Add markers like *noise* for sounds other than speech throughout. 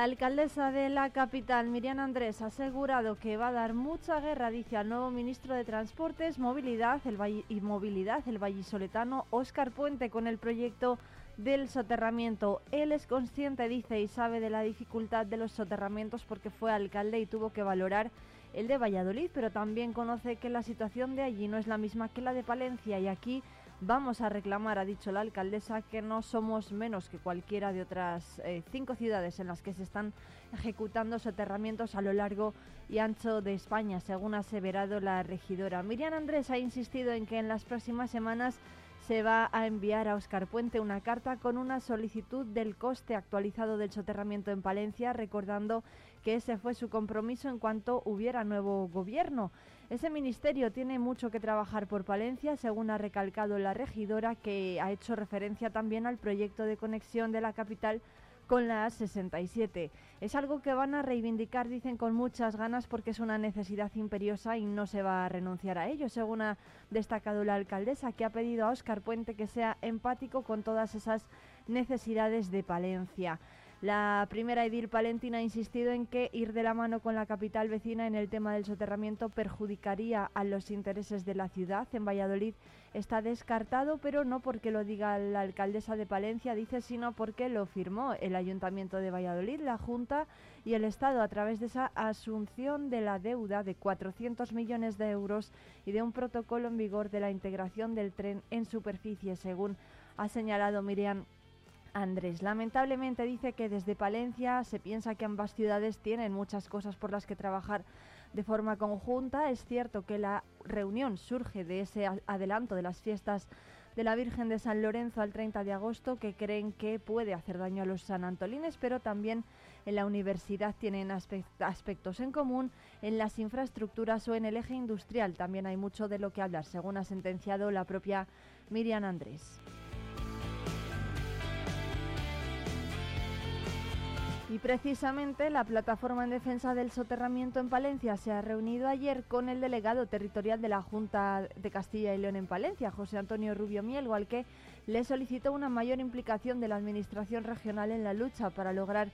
La alcaldesa de la capital, Miriam Andrés, ha asegurado que va a dar mucha guerra, dice al nuevo ministro de Transportes Movilidad el y Movilidad, el vallisoletano Óscar Puente, con el proyecto del soterramiento. Él es consciente, dice, y sabe de la dificultad de los soterramientos porque fue alcalde y tuvo que valorar el de Valladolid, pero también conoce que la situación de allí no es la misma que la de Palencia y aquí Vamos a reclamar, ha dicho la alcaldesa, que no somos menos que cualquiera de otras eh, cinco ciudades en las que se están ejecutando soterramientos a lo largo y ancho de España, según ha aseverado la regidora. Miriam Andrés ha insistido en que en las próximas semanas se va a enviar a Oscar Puente una carta con una solicitud del coste actualizado del soterramiento en Palencia, recordando que ese fue su compromiso en cuanto hubiera nuevo gobierno. Ese ministerio tiene mucho que trabajar por Palencia, según ha recalcado la regidora, que ha hecho referencia también al proyecto de conexión de la capital con la A67. Es algo que van a reivindicar, dicen, con muchas ganas porque es una necesidad imperiosa y no se va a renunciar a ello, según ha destacado la alcaldesa, que ha pedido a Óscar Puente que sea empático con todas esas necesidades de Palencia. La primera edil palentina ha insistido en que ir de la mano con la capital vecina en el tema del soterramiento perjudicaría a los intereses de la ciudad. En Valladolid está descartado, pero no porque lo diga la alcaldesa de Palencia, dice, sino porque lo firmó el Ayuntamiento de Valladolid, la Junta y el Estado a través de esa asunción de la deuda de 400 millones de euros y de un protocolo en vigor de la integración del tren en superficie, según ha señalado Miriam Andrés. Lamentablemente dice que desde Palencia se piensa que ambas ciudades tienen muchas cosas por las que trabajar de forma conjunta. Es cierto que la reunión surge de ese adelanto de las fiestas de la Virgen de San Lorenzo al 30 de agosto que creen que puede hacer daño a los sanantolines, pero también en la universidad tienen aspectos en común, en las infraestructuras o en el eje industrial también hay mucho de lo que hablar, según ha sentenciado la propia Miriam Andrés. Y precisamente la plataforma en defensa del soterramiento en Palencia se ha reunido ayer con el delegado territorial de la Junta de Castilla y León en Palencia, José Antonio Rubio Miel, al que le solicitó una mayor implicación de la Administración regional en la lucha para lograr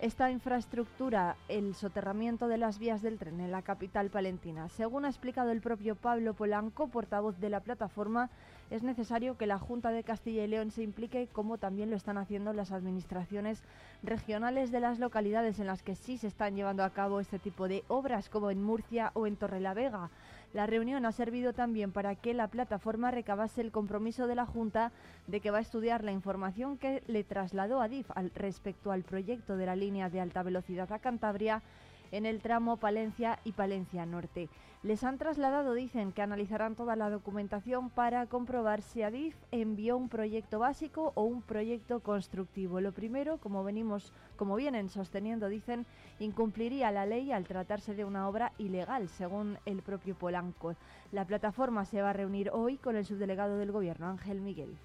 esta infraestructura, el soterramiento de las vías del tren en la capital palentina. Según ha explicado el propio Pablo Polanco, portavoz de la plataforma, es necesario que la Junta de Castilla y León se implique, como también lo están haciendo las administraciones regionales de las localidades en las que sí se están llevando a cabo este tipo de obras, como en Murcia o en Torrelavega. La reunión ha servido también para que la plataforma recabase el compromiso de la Junta de que va a estudiar la información que le trasladó a DIF respecto al proyecto de la línea de alta velocidad a Cantabria en el tramo Palencia y Palencia Norte. Les han trasladado, dicen, que analizarán toda la documentación para comprobar si Adif envió un proyecto básico o un proyecto constructivo. Lo primero, como venimos, como vienen sosteniendo, dicen, incumpliría la ley al tratarse de una obra ilegal, según el propio Polanco. La plataforma se va a reunir hoy con el subdelegado del gobierno, Ángel Miguel.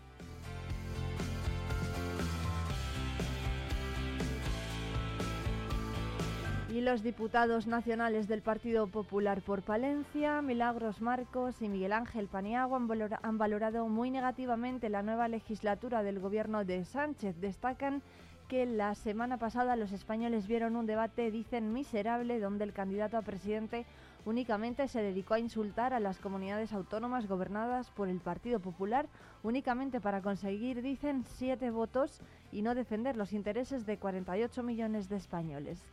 Y los diputados nacionales del Partido Popular por Palencia, Milagros Marcos y Miguel Ángel Paniagua, han valorado muy negativamente la nueva legislatura del gobierno de Sánchez. Destacan que la semana pasada los españoles vieron un debate, dicen, miserable, donde el candidato a presidente únicamente se dedicó a insultar a las comunidades autónomas gobernadas por el Partido Popular, únicamente para conseguir, dicen, siete votos y no defender los intereses de 48 millones de españoles.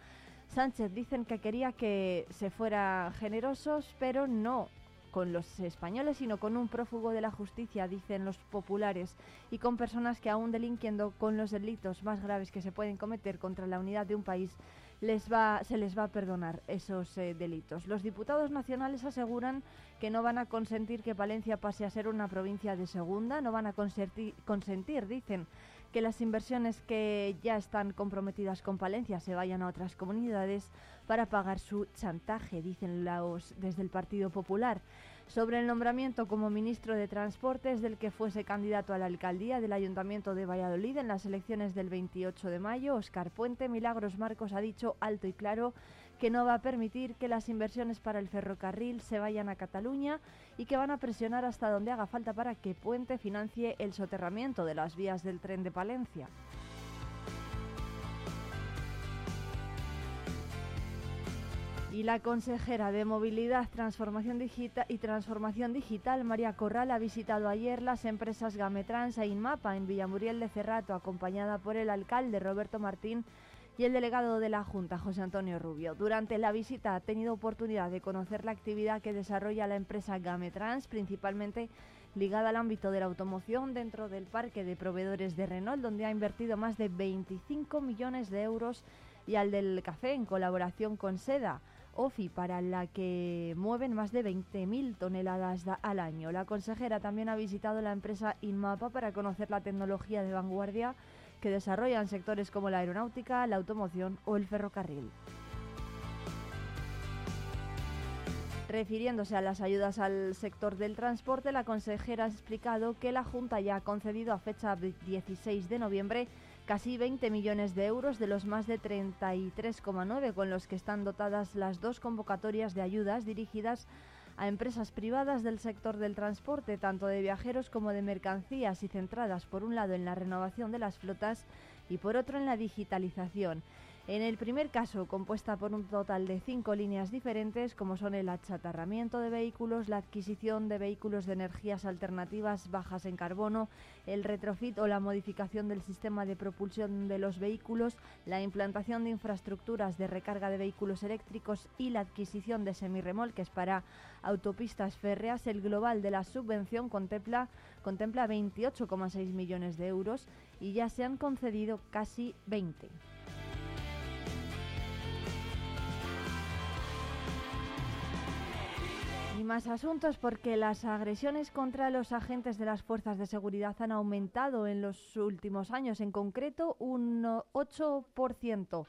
Sánchez dicen que quería que se fuera generosos, pero no con los españoles, sino con un prófugo de la justicia, dicen los populares, y con personas que aún delinquiendo con los delitos más graves que se pueden cometer contra la unidad de un país, les va, se les va a perdonar esos eh, delitos. Los diputados nacionales aseguran que no van a consentir que Palencia pase a ser una provincia de segunda, no van a consentir, dicen, que las inversiones que ya están comprometidas con Palencia se vayan a otras comunidades para pagar su chantaje, dicen los desde el Partido Popular. Sobre el nombramiento como ministro de Transportes del que fuese candidato a la alcaldía del Ayuntamiento de Valladolid en las elecciones del 28 de mayo, Oscar Puente Milagros Marcos ha dicho alto y claro que no va a permitir que las inversiones para el ferrocarril se vayan a Cataluña y que van a presionar hasta donde haga falta para que Puente financie el soterramiento de las vías del tren de Palencia. Y la consejera de Movilidad Transformación Digital y Transformación Digital, María Corral, ha visitado ayer las empresas Gametrans e Inmapa en Villamuriel de Cerrato, acompañada por el alcalde Roberto Martín y el delegado de la Junta, José Antonio Rubio. Durante la visita ha tenido oportunidad de conocer la actividad que desarrolla la empresa Gametrans, principalmente ligada al ámbito de la automoción dentro del parque de proveedores de Renault, donde ha invertido más de 25 millones de euros, y al del café en colaboración con Seda. OFI, para la que mueven más de 20.000 toneladas al año. La consejera también ha visitado la empresa Inmapa para conocer la tecnología de vanguardia que desarrollan sectores como la aeronáutica, la automoción o el ferrocarril. Refiriéndose a las ayudas al sector del transporte, la consejera ha explicado que la Junta ya ha concedido a fecha 16 de noviembre casi 20 millones de euros de los más de 33,9 con los que están dotadas las dos convocatorias de ayudas dirigidas a empresas privadas del sector del transporte, tanto de viajeros como de mercancías, y centradas por un lado en la renovación de las flotas y por otro en la digitalización. En el primer caso, compuesta por un total de cinco líneas diferentes, como son el achatarramiento de vehículos, la adquisición de vehículos de energías alternativas bajas en carbono, el retrofit o la modificación del sistema de propulsión de los vehículos, la implantación de infraestructuras de recarga de vehículos eléctricos y la adquisición de semirremolques para autopistas férreas, el global de la subvención contempla, contempla 28,6 millones de euros y ya se han concedido casi 20. Más asuntos porque las agresiones contra los agentes de las fuerzas de seguridad han aumentado en los últimos años, en concreto un 8%.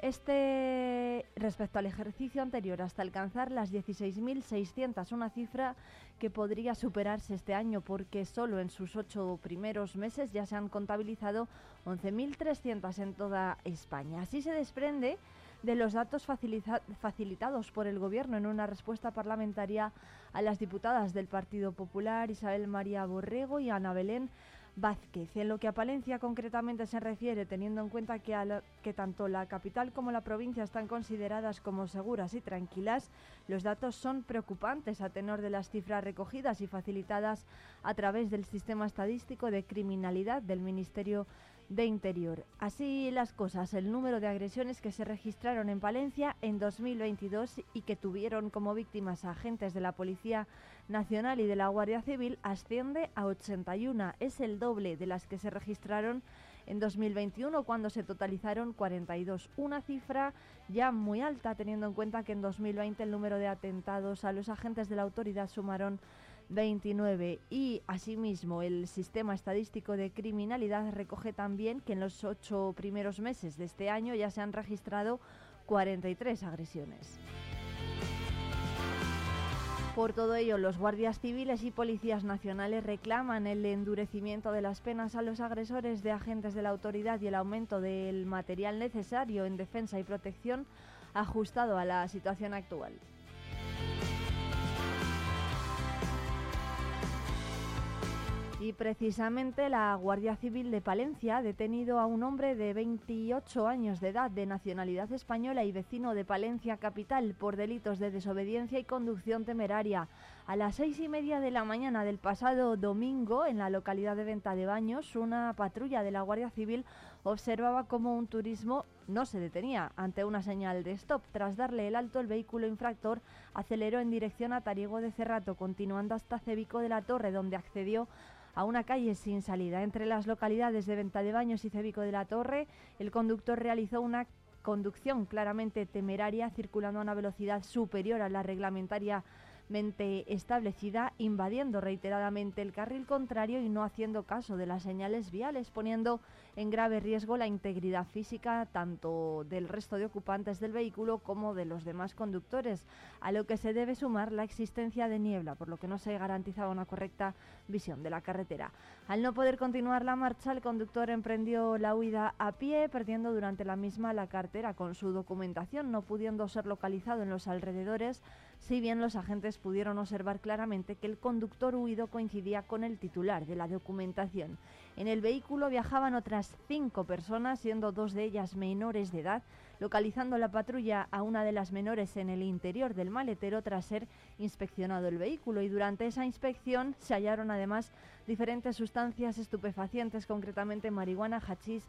Este respecto al ejercicio anterior hasta alcanzar las 16.600, una cifra que podría superarse este año porque solo en sus ocho primeros meses ya se han contabilizado 11.300 en toda España. Así se desprende de los datos facilitados por el Gobierno en una respuesta parlamentaria a las diputadas del Partido Popular Isabel María Borrego y Ana Belén Vázquez. En lo que a Palencia concretamente se refiere, teniendo en cuenta que, que tanto la capital como la provincia están consideradas como seguras y tranquilas, los datos son preocupantes a tenor de las cifras recogidas y facilitadas a través del sistema estadístico de criminalidad del Ministerio de Interior. Así las cosas, el número de agresiones que se registraron en Palencia en 2022 y que tuvieron como víctimas agentes de la Policía Nacional y de la Guardia Civil asciende a 81. Es el doble de las que se registraron en 2021 cuando se totalizaron 42. Una cifra ya muy alta teniendo en cuenta que en 2020 el número de atentados a los agentes de la autoridad sumaron 29. Y asimismo, el sistema estadístico de criminalidad recoge también que en los ocho primeros meses de este año ya se han registrado 43 agresiones. Por todo ello, los guardias civiles y policías nacionales reclaman el endurecimiento de las penas a los agresores de agentes de la autoridad y el aumento del material necesario en defensa y protección ajustado a la situación actual. Y precisamente la Guardia Civil de Palencia ha detenido a un hombre de 28 años de edad, de nacionalidad española y vecino de Palencia capital, por delitos de desobediencia y conducción temeraria. A las seis y media de la mañana del pasado domingo, en la localidad de Venta de Baños, una patrulla de la Guardia Civil observaba cómo un turismo no se detenía ante una señal de stop. Tras darle el alto, el vehículo infractor aceleró en dirección a Tariego de Cerrato, continuando hasta Cebico de la Torre, donde accedió a una calle sin salida. Entre las localidades de Venta de Baños y Cebico de la Torre, el conductor realizó una conducción claramente temeraria, circulando a una velocidad superior a la reglamentaria establecida, invadiendo reiteradamente el carril contrario y no haciendo caso de las señales viales, poniendo en grave riesgo la integridad física tanto del resto de ocupantes del vehículo como de los demás conductores, a lo que se debe sumar la existencia de niebla, por lo que no se garantizaba una correcta visión de la carretera. Al no poder continuar la marcha, el conductor emprendió la huida a pie, perdiendo durante la misma la cartera con su documentación, no pudiendo ser localizado en los alrededores si bien los agentes pudieron observar claramente que el conductor huido coincidía con el titular de la documentación. En el vehículo viajaban otras cinco personas, siendo dos de ellas menores de edad, localizando la patrulla a una de las menores en el interior del maletero tras ser inspeccionado el vehículo y durante esa inspección se hallaron además diferentes sustancias estupefacientes, concretamente marihuana, hachís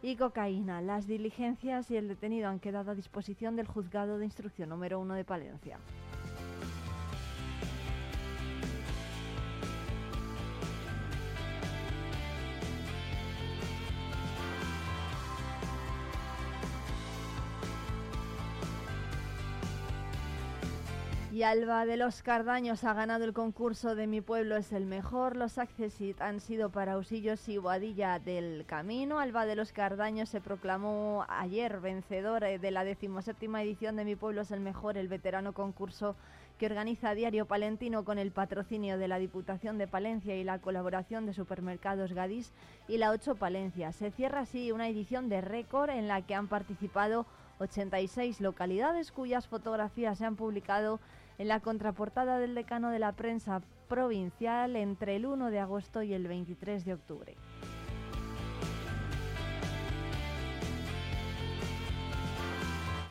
y cocaína. Las diligencias y el detenido han quedado a disposición del juzgado de instrucción número uno de Palencia. Y Alba de los Cardaños ha ganado el concurso de Mi Pueblo es el Mejor. Los accesit han sido para Usillos y Boadilla del Camino. Alba de los Cardaños se proclamó ayer vencedor de la decimoséptima edición de Mi Pueblo es el Mejor, el veterano concurso que organiza Diario Palentino con el patrocinio de la Diputación de Palencia y la colaboración de Supermercados Gadis y la 8 Palencia. Se cierra así una edición de récord en la que han participado 86 localidades cuyas fotografías se han publicado en la contraportada del decano de la prensa provincial entre el 1 de agosto y el 23 de octubre.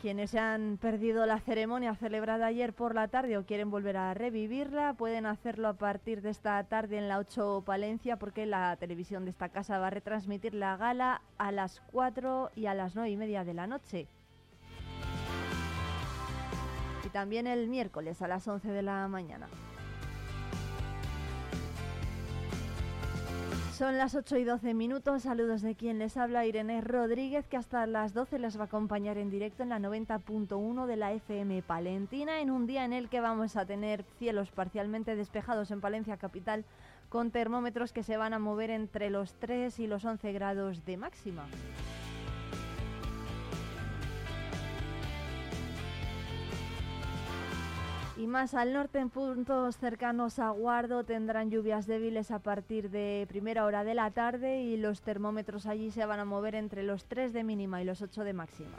Quienes se han perdido la ceremonia celebrada ayer por la tarde o quieren volver a revivirla, pueden hacerlo a partir de esta tarde en la 8 Palencia, porque la televisión de esta casa va a retransmitir la gala a las 4 y a las 9 y media de la noche también el miércoles a las 11 de la mañana. Son las 8 y 12 minutos. Saludos de quien les habla, Irene Rodríguez, que hasta las 12 les va a acompañar en directo en la 90.1 de la FM Palentina, en un día en el que vamos a tener cielos parcialmente despejados en Palencia Capital, con termómetros que se van a mover entre los 3 y los 11 grados de máxima. Y más al norte, en puntos cercanos a Guardo, tendrán lluvias débiles a partir de primera hora de la tarde y los termómetros allí se van a mover entre los 3 de mínima y los 8 de máxima.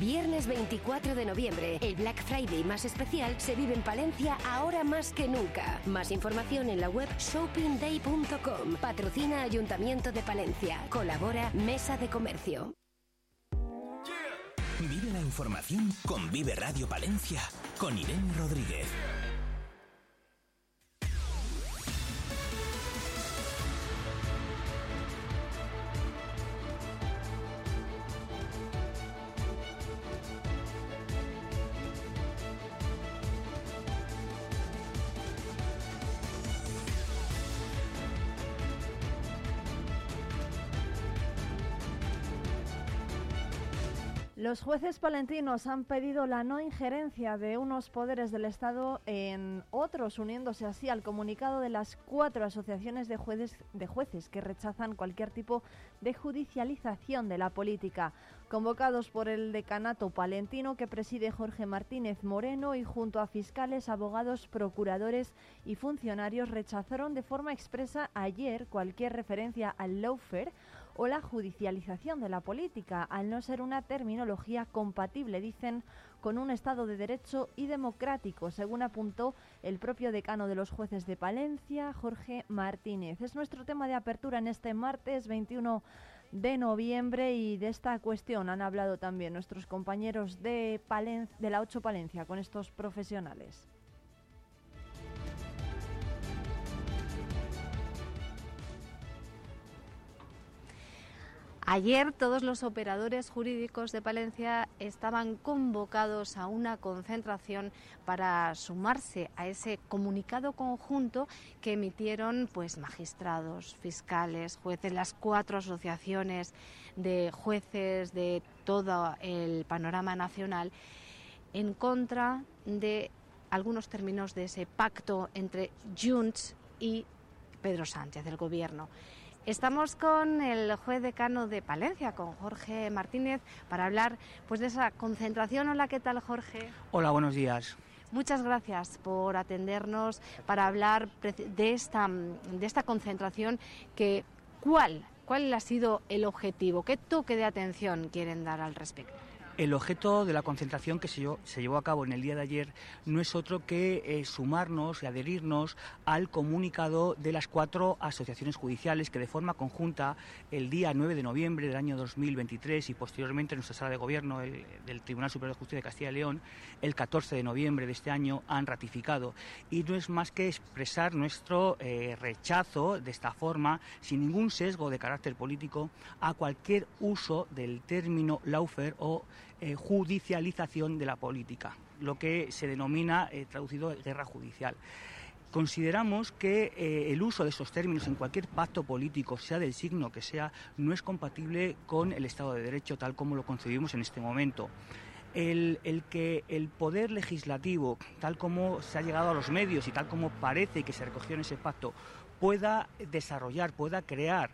Viernes 24 de noviembre, el Black Friday más especial se vive en Palencia ahora más que nunca. Más información en la web shoppingday.com. Patrocina Ayuntamiento de Palencia. Colabora Mesa de Comercio. Vive la información con Vive Radio Palencia, con Irene Rodríguez. Los jueces palentinos han pedido la no injerencia de unos poderes del Estado en otros, uniéndose así al comunicado de las cuatro asociaciones de jueces, que rechazan cualquier tipo de judicialización de la política. Convocados por el decanato palentino que preside Jorge Martínez Moreno y junto a fiscales, abogados, procuradores y funcionarios rechazaron de forma expresa ayer cualquier referencia al lawfare o la judicialización de la política, al no ser una terminología compatible, dicen, con un Estado de Derecho y democrático, según apuntó el propio decano de los jueces de Palencia, Jorge Martínez. Es nuestro tema de apertura en este martes 21 de noviembre y de esta cuestión han hablado también nuestros compañeros de, de la 8 Palencia con estos profesionales. Ayer todos los operadores jurídicos de Palencia estaban convocados a una concentración para sumarse a ese comunicado conjunto que emitieron pues magistrados, fiscales, jueces, las cuatro asociaciones de jueces de todo el panorama nacional en contra de algunos términos de ese pacto entre Junts y Pedro Sánchez, del gobierno. Estamos con el juez decano de Palencia, con Jorge Martínez, para hablar pues, de esa concentración. Hola, ¿qué tal, Jorge? Hola, buenos días. Muchas gracias por atendernos para hablar de esta, de esta concentración que ¿cuál, ¿Cuál ha sido el objetivo? ¿Qué toque de atención quieren dar al respecto? El objeto de la concentración que se llevó, a cabo en el día de ayer no es otro que eh, sumarnos y adherirnos al comunicado de las cuatro asociaciones judiciales que de forma conjunta el día 9 de noviembre del año 2023 y posteriormente en nuestra sala de gobierno del Tribunal Superior de Justicia de Castilla y León el 14 de noviembre de este año han ratificado. Y no es más que expresar nuestro eh, rechazo de esta forma, sin ningún sesgo de carácter político, a cualquier uso del término laufer o eh, judicialización de la política, lo que se denomina, eh, traducido, guerra judicial. Consideramos que eh, el uso de esos términos en cualquier pacto político, sea del signo que sea, no es compatible con el Estado de Derecho tal como lo concebimos en este momento. El, el, que el poder legislativo, tal como se ha llegado a los medios y tal como parece que se recogió en ese pacto, pueda desarrollar, pueda crear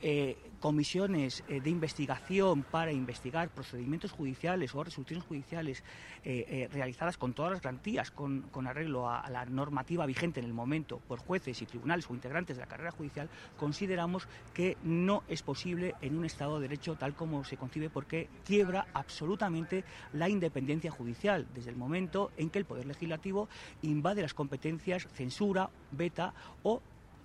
eh, comisiones eh, de investigación para investigar procedimientos judiciales o resoluciones judiciales eh, realizadas con todas las garantías, con, arreglo a, la normativa vigente en el momento por jueces y tribunales o integrantes de la carrera judicial, consideramos que no es posible en un Estado de Derecho tal como se concibe porque quiebra absolutamente la independencia judicial desde el momento en que el Poder Legislativo invade las competencias, censura, veta o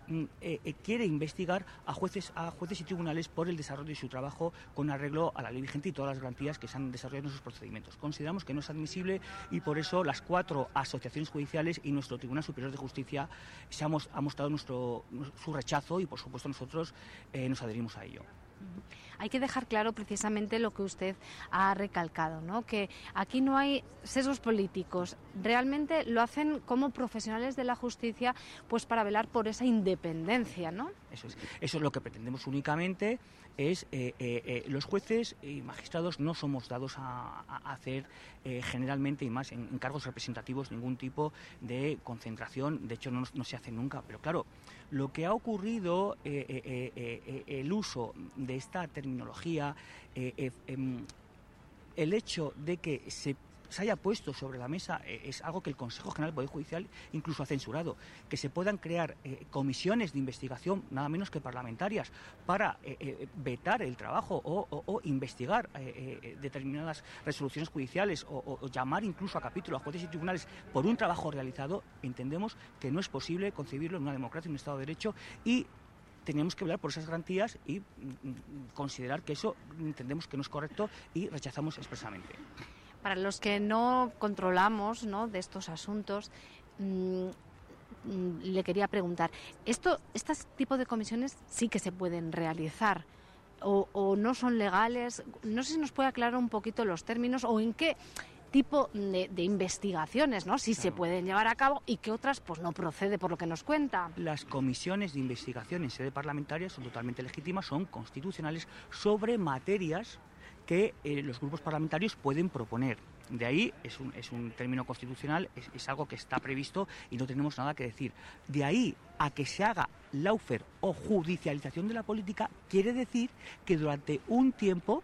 eh, eh, quiere investigar a jueces, a jueces y tribunales por el desarrollo de su trabajo con arreglo a la ley vigente y todas las garantías que se han desarrollado en sus procedimientos. Consideramos que no es admisible y por eso las cuatro asociaciones judiciales y nuestro Tribunal Superior de Justicia se ha, mostrado nuestro, su rechazo y por supuesto nosotros eh, nos adherimos a ello. Hay que dejar claro precisamente lo que usted ha recalcado, ¿no? que aquí no hay sesgos políticos, realmente lo hacen como profesionales de la justicia pues para velar por esa independencia. ¿no? Eso es, eso es lo que pretendemos únicamente es eh, eh, eh, los jueces y magistrados no somos dados a, hacer generalmente y más en, cargos representativos ningún tipo de concentración, de hecho no, no se hace nunca, pero claro, lo que ha ocurrido, el uso de esta terminología, em, el hecho de que se haya puesto sobre la mesa eh, es algo que el Consejo General del Poder Judicial incluso ha censurado. Que se puedan crear eh, comisiones de investigación, nada menos que parlamentarias, para eh, vetar el trabajo o, investigar determinadas resoluciones judiciales o, llamar incluso a capítulo a jueces y tribunales por un trabajo realizado, entendemos que no es posible concebirlo en una democracia, en un Estado de Derecho y tenemos que hablar por esas garantías y mm, mm, considerar que eso entendemos que no es correcto y rechazamos expresamente. Para los que no controlamos ¿no? de estos asuntos, mm, le quería preguntar, ¿esto, ¿estos tipos de comisiones sí que se pueden realizar? O, no son legales? No sé si nos puede aclarar un poquito los términos o en qué tipo de, investigaciones, ¿no? Si se pueden llevar a cabo y qué otras pues no procede por lo que nos cuenta. Las comisiones de investigación en sede parlamentaria son totalmente legítimas, son constitucionales sobre materias que eh, los grupos parlamentarios pueden proponer. De ahí es un, es un término constitucional, es, algo que está previsto y no tenemos nada que decir. De ahí a que se haga laufer o judicialización de la política, quiere decir que durante un tiempo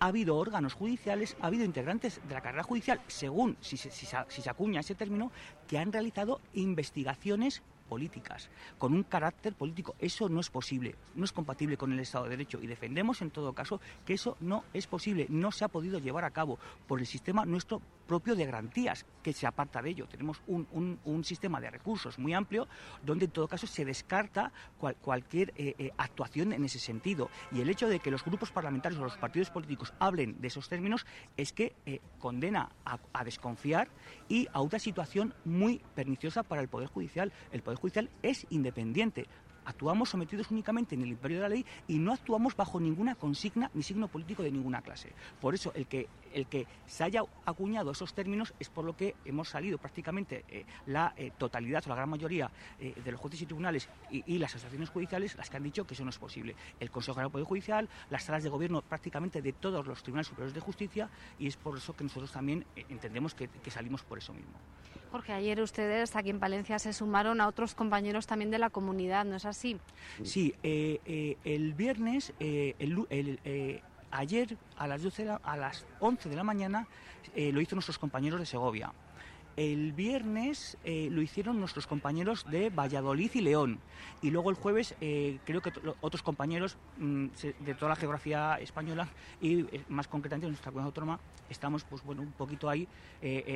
ha habido órganos judiciales, ha habido integrantes de la carrera judicial, según si si se acuña ese término, que han realizado investigaciones políticas, con un carácter político. Eso no es posible, no es compatible con el Estado de Derecho y defendemos en todo caso que eso no es posible, no se ha podido llevar a cabo por el sistema nuestro propio de garantías, que se aparta de ello. Tenemos un, sistema de recursos muy amplio donde en todo caso se descarta cualquier eh, eh, actuación en ese sentido. Y el hecho de que los grupos parlamentarios o los partidos políticos hablen de esos términos es que eh, condena a, a, desconfiar y a una situación muy perniciosa para el Poder Judicial. El Poder Judicial es independiente, actuamos sometidos únicamente en el imperio de la ley y no actuamos bajo ninguna consigna ni signo político de ninguna clase. Por eso el que el que se haya acuñado esos términos es por lo que hemos salido prácticamente eh, la eh, totalidad o la gran mayoría eh, de los jueces y tribunales y, las asociaciones judiciales las que han dicho que eso no es posible. El Consejo General del Poder Judicial, las salas de gobierno prácticamente de todos los tribunales superiores de justicia y es por eso que nosotros también entendemos que, que salimos por eso mismo. Jorge, ayer ustedes aquí en Palencia se sumaron a otros compañeros también de la comunidad, ¿no es así? Sí, el viernes el, ayer a las, 12 a las 11 de la mañana eh, lo hizo nuestros compañeros de Segovia. El viernes eh, lo hicieron nuestros compañeros de Valladolid y León. Y luego el jueves eh, creo que otros compañeros mm, de toda la geografía española y más concretamente en nuestra comunidad autónoma estamos pues bueno un poquito ahí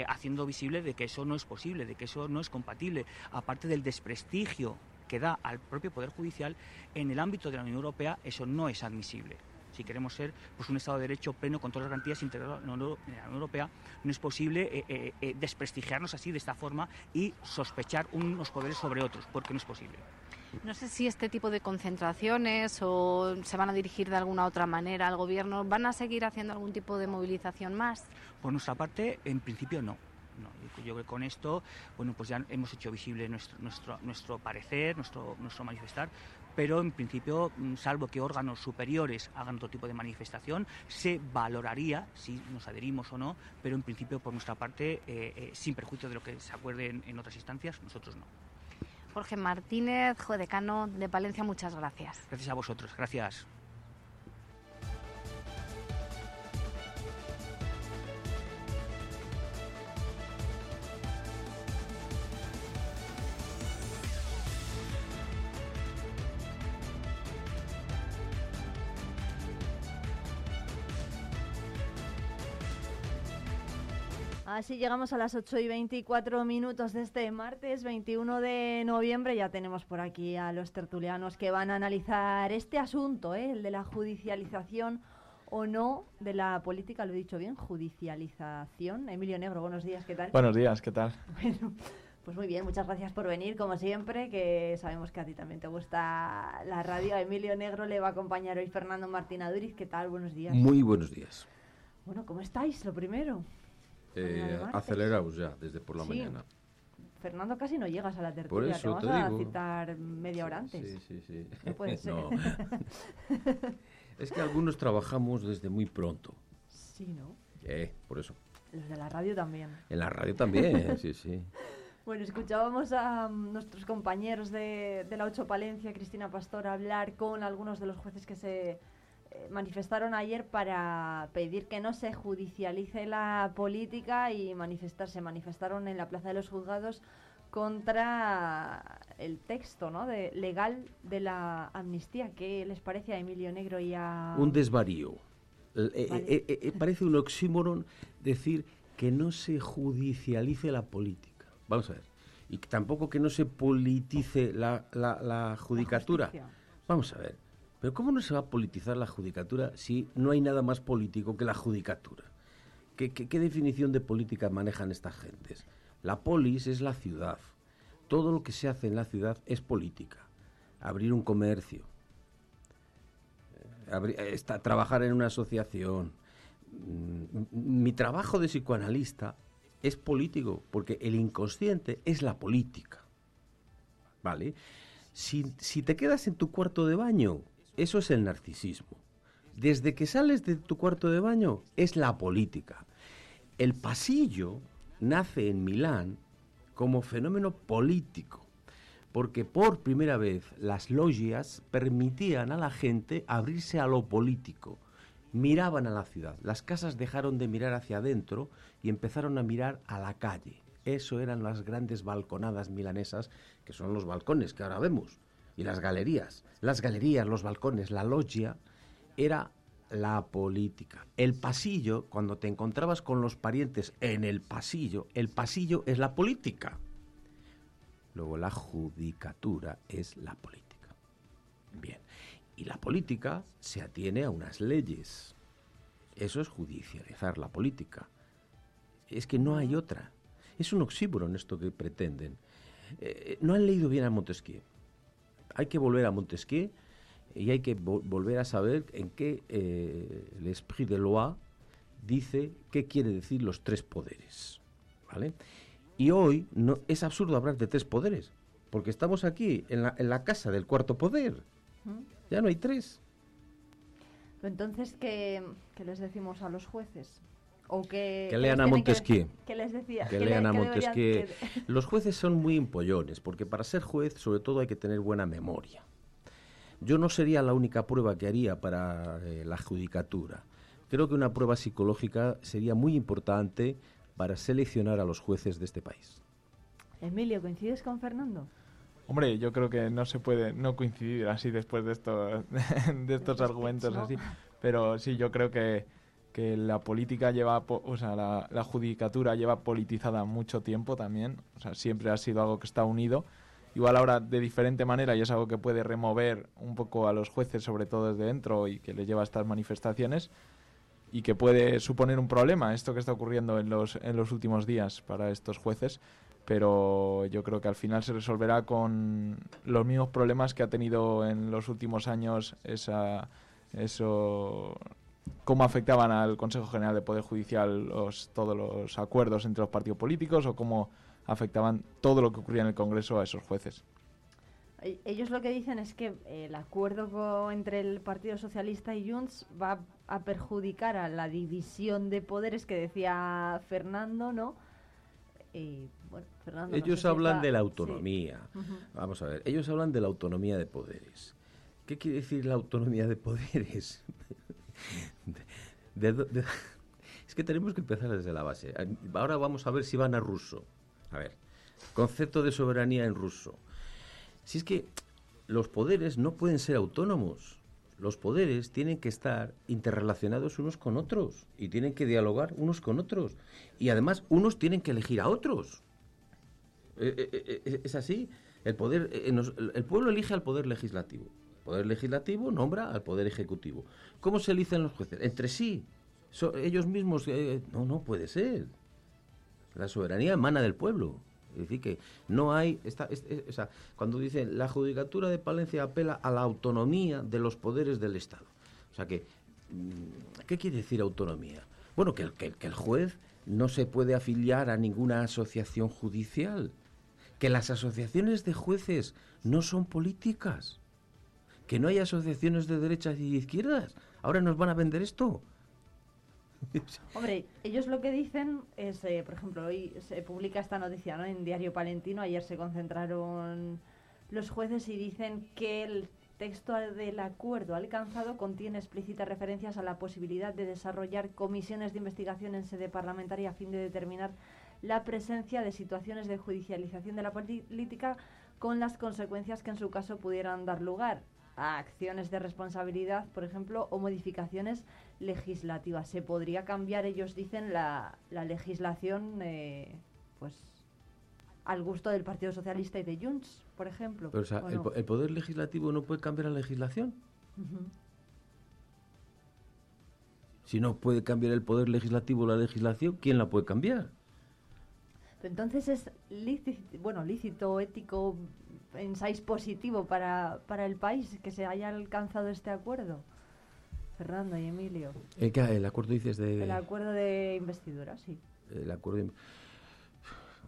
haciendo visible de que eso no es posible, de que eso no es compatible. Aparte del desprestigio que da al propio Poder Judicial en el ámbito de la Unión Europea, eso no es admisible si queremos ser pues, un Estado de Derecho pleno con todas las garantías integradas en la Unión Europea, no es posible eh, eh, eh, desprestigiarnos así de esta forma y sospechar unos poderes sobre otros, porque no es posible. No sé si este tipo de concentraciones o se van a dirigir de alguna otra manera al gobierno, ¿van a seguir haciendo algún tipo de movilización más? Por nuestra parte, en principio no. yo creo que con esto, bueno, pues ya hemos hecho visible nuestro, nuestro, nuestro parecer, nuestro, nuestro manifestar, pero en principio, mm, salvo que órganos superiores hagan otro tipo de manifestación, se valoraría si nos adherimos o no, pero en principio por nuestra parte, eh, eh, sin perjuicio de lo que se acuerde en, otras instancias, nosotros no. Jorge Martínez, decano de Palencia, muchas gracias. Gracias a vosotros, gracias. Así llegamos a las 8 y 24 minutos de este martes 21 de noviembre. Ya tenemos por aquí a los tertulianos que van a analizar este asunto, ¿eh? el de la judicialización o no de la política, lo he dicho bien, judicialización. Emilio Negro, buenos días, ¿qué tal? Buenos días, ¿qué tal? *laughs* Bueno, Pues muy bien, muchas gracias por venir, como siempre, que sabemos que a ti también te gusta la radio. A Emilio Negro le va a acompañar hoy Fernando Martín Aduriz. ¿Qué tal? Buenos días. Muy buenos días. Bueno, ¿cómo estáis? Lo primero. Eh, acelerados ya, desde por la mañana. Fernando, casi no llegas a la tertulia. te vamos a citar media hora antes. Sí, sí, sí. No puede *laughs* ser. *laughs* es que algunos trabajamos desde muy pronto. Sí, ¿no? Eh, por eso. Los de la radio también. En la radio también, sí, sí. *laughs* Bueno, escuchábamos a mm, nuestros compañeros de, de la Ocho Palencia, Cristina Pastor, hablar con algunos de los jueces que se eh, manifestaron ayer para pedir que no se judicialice la política y manifestarse. Manifestaron en la Plaza de los Juzgados contra el texto ¿no? de, legal de la amnistía. ¿Qué les parece a Emilio Negro y a...? Un desvarío. Eh, eh, parece un oxímoron decir que no se judicialice la política. Vamos a ver. Y tampoco que no se politice la, la, judicatura. Vamos a ver. Pero ¿cómo no se va a politizar la judicatura si no hay nada más político que la judicatura? ¿Qué, definición de política manejan estas gentes? La polis es la ciudad. Todo lo que se hace en la ciudad es política. Abrir un comercio, eh, trabajar en una asociación. Mm, mi trabajo de psicoanalista es político, porque el inconsciente es la política. ¿Vale? Si, te quedas en tu cuarto de baño, eso es el narcisismo. Desde que sales de tu cuarto de baño, es la política. El pasillo nace en Milán como fenómeno político, porque por primera vez las logias permitían a la gente abrirse a lo político miraban a la ciudad. Las casas dejaron de mirar hacia adentro y empezaron a mirar a la calle. Eso eran las grandes balconadas milanesas, que son los balcones que ahora vemos, y las galerías. Las galerías, los balcones, la loggia, era la política. El pasillo, cuando te encontrabas con los parientes en el pasillo, el pasillo es la política. Luego la judicatura es la política. Bien. Y la política se atiene a unas leyes. Eso es judicializar la política. Es que no hay otra. Es un en esto que pretenden. Eh, no han leído bien a Montesquieu. Hay que volver a Montesquieu y hay que volver a saber en qué eh, el esprit de loi dice qué quiere decir los tres poderes. ¿Vale? Y hoy no, es absurdo hablar de tres poderes, porque estamos aquí en la, en la casa del cuarto poder. Ya no hay tres. Entonces, ¿qué, les decimos a los jueces? O que, que lean a Montesquieu. Que, les decía? Que lean a Montesquieu. Los jueces son muy empollones, porque para ser juez, sobre todo, hay que tener buena memoria. Yo no sería la única prueba que haría para eh, la judicatura. Creo que una prueba psicológica sería muy importante para seleccionar a los jueces de este país. Emilio, ¿coincides con Fernando? Hombre, yo creo que no se puede no coincidir así después de, esto, *laughs* de estos argumentos así. Pero sí, yo creo que, que la política lleva, o sea, la, la, judicatura lleva politizada mucho tiempo también. O sea, siempre ha sido algo que está unido. Igual ahora de diferente manera y es algo que puede remover un poco a los jueces, sobre todo desde dentro, y que les lleva a estas manifestaciones y que puede suponer un problema esto que está ocurriendo en los, en los últimos días para estos jueces pero yo creo que al final se resolverá con los mismos problemas que ha tenido en los últimos años esa, eso cómo afectaban al Consejo General de Poder Judicial los, todos los acuerdos entre los partidos políticos o cómo afectaban todo lo que ocurría en el Congreso a esos jueces. E, ellos lo que dicen es que el acuerdo entre el Partido Socialista y Junts va a perjudicar a la división de poderes que decía Fernando, ¿no? ellos hablan de la autonomía. Vamos a ver, ellos hablan de la autonomía de poderes. ¿Qué quiere decir la autonomía de poderes? *laughs* es que tenemos que empezar desde la base. Ahora vamos a ver si van a ruso. A ver, concepto de soberanía en ruso. Si es que los poderes no pueden ser autónomos los poderes tienen que estar interrelacionados unos con otros y tienen que dialogar unos con otros. Y además unos tienen que elegir a otros. Eh, eh, eh, es así. El, poder, el pueblo elige al poder legislativo. El poder legislativo nombra al poder ejecutivo. ¿Cómo se eligen los jueces? Entre sí. ellos mismos. no, no puede ser. La soberanía emana del pueblo. Es decir, que no hay... O sea, cuando dicen la judicatura de Palencia apela a la autonomía de los poderes del Estado. O sea que, mm, ¿qué quiere decir autonomía? Bueno, que, que, que el juez no se puede afiliar a ninguna asociación judicial, que las asociaciones de jueces no son políticas, que no hay asociaciones de derechas y de izquierdas. Ahora nos van a vender esto. *laughs* Hombre, ellos lo que dicen es, eh, por ejemplo, hoy se publica esta noticia ¿no? en Diario Palentino, ayer se concentraron los jueces y dicen que el texto del acuerdo alcanzado contiene explícitas referencias a la posibilidad de desarrollar comisiones de investigación en sede parlamentaria a fin de determinar la presencia de situaciones de judicialización de la política con las consecuencias que en su caso pudieran dar lugar a acciones de responsabilidad, por ejemplo, o modificaciones legislativas. Se podría cambiar, ellos dicen, la, la legislación eh, pues al gusto del Partido Socialista y de Junts, por ejemplo. Pero, o sea, el, Poder Legislativo no puede cambiar la legislación? Si no puede cambiar el Poder Legislativo la legislación, ¿quién la puede cambiar? entonces es lícito, bueno, lícito, ético, pensáis positivo para, para el país que se haya alcanzado este acuerdo. Fernando y Emilio. ¿El, el acuerdo dices de...? El acuerdo de investidura, sí. El acuerdo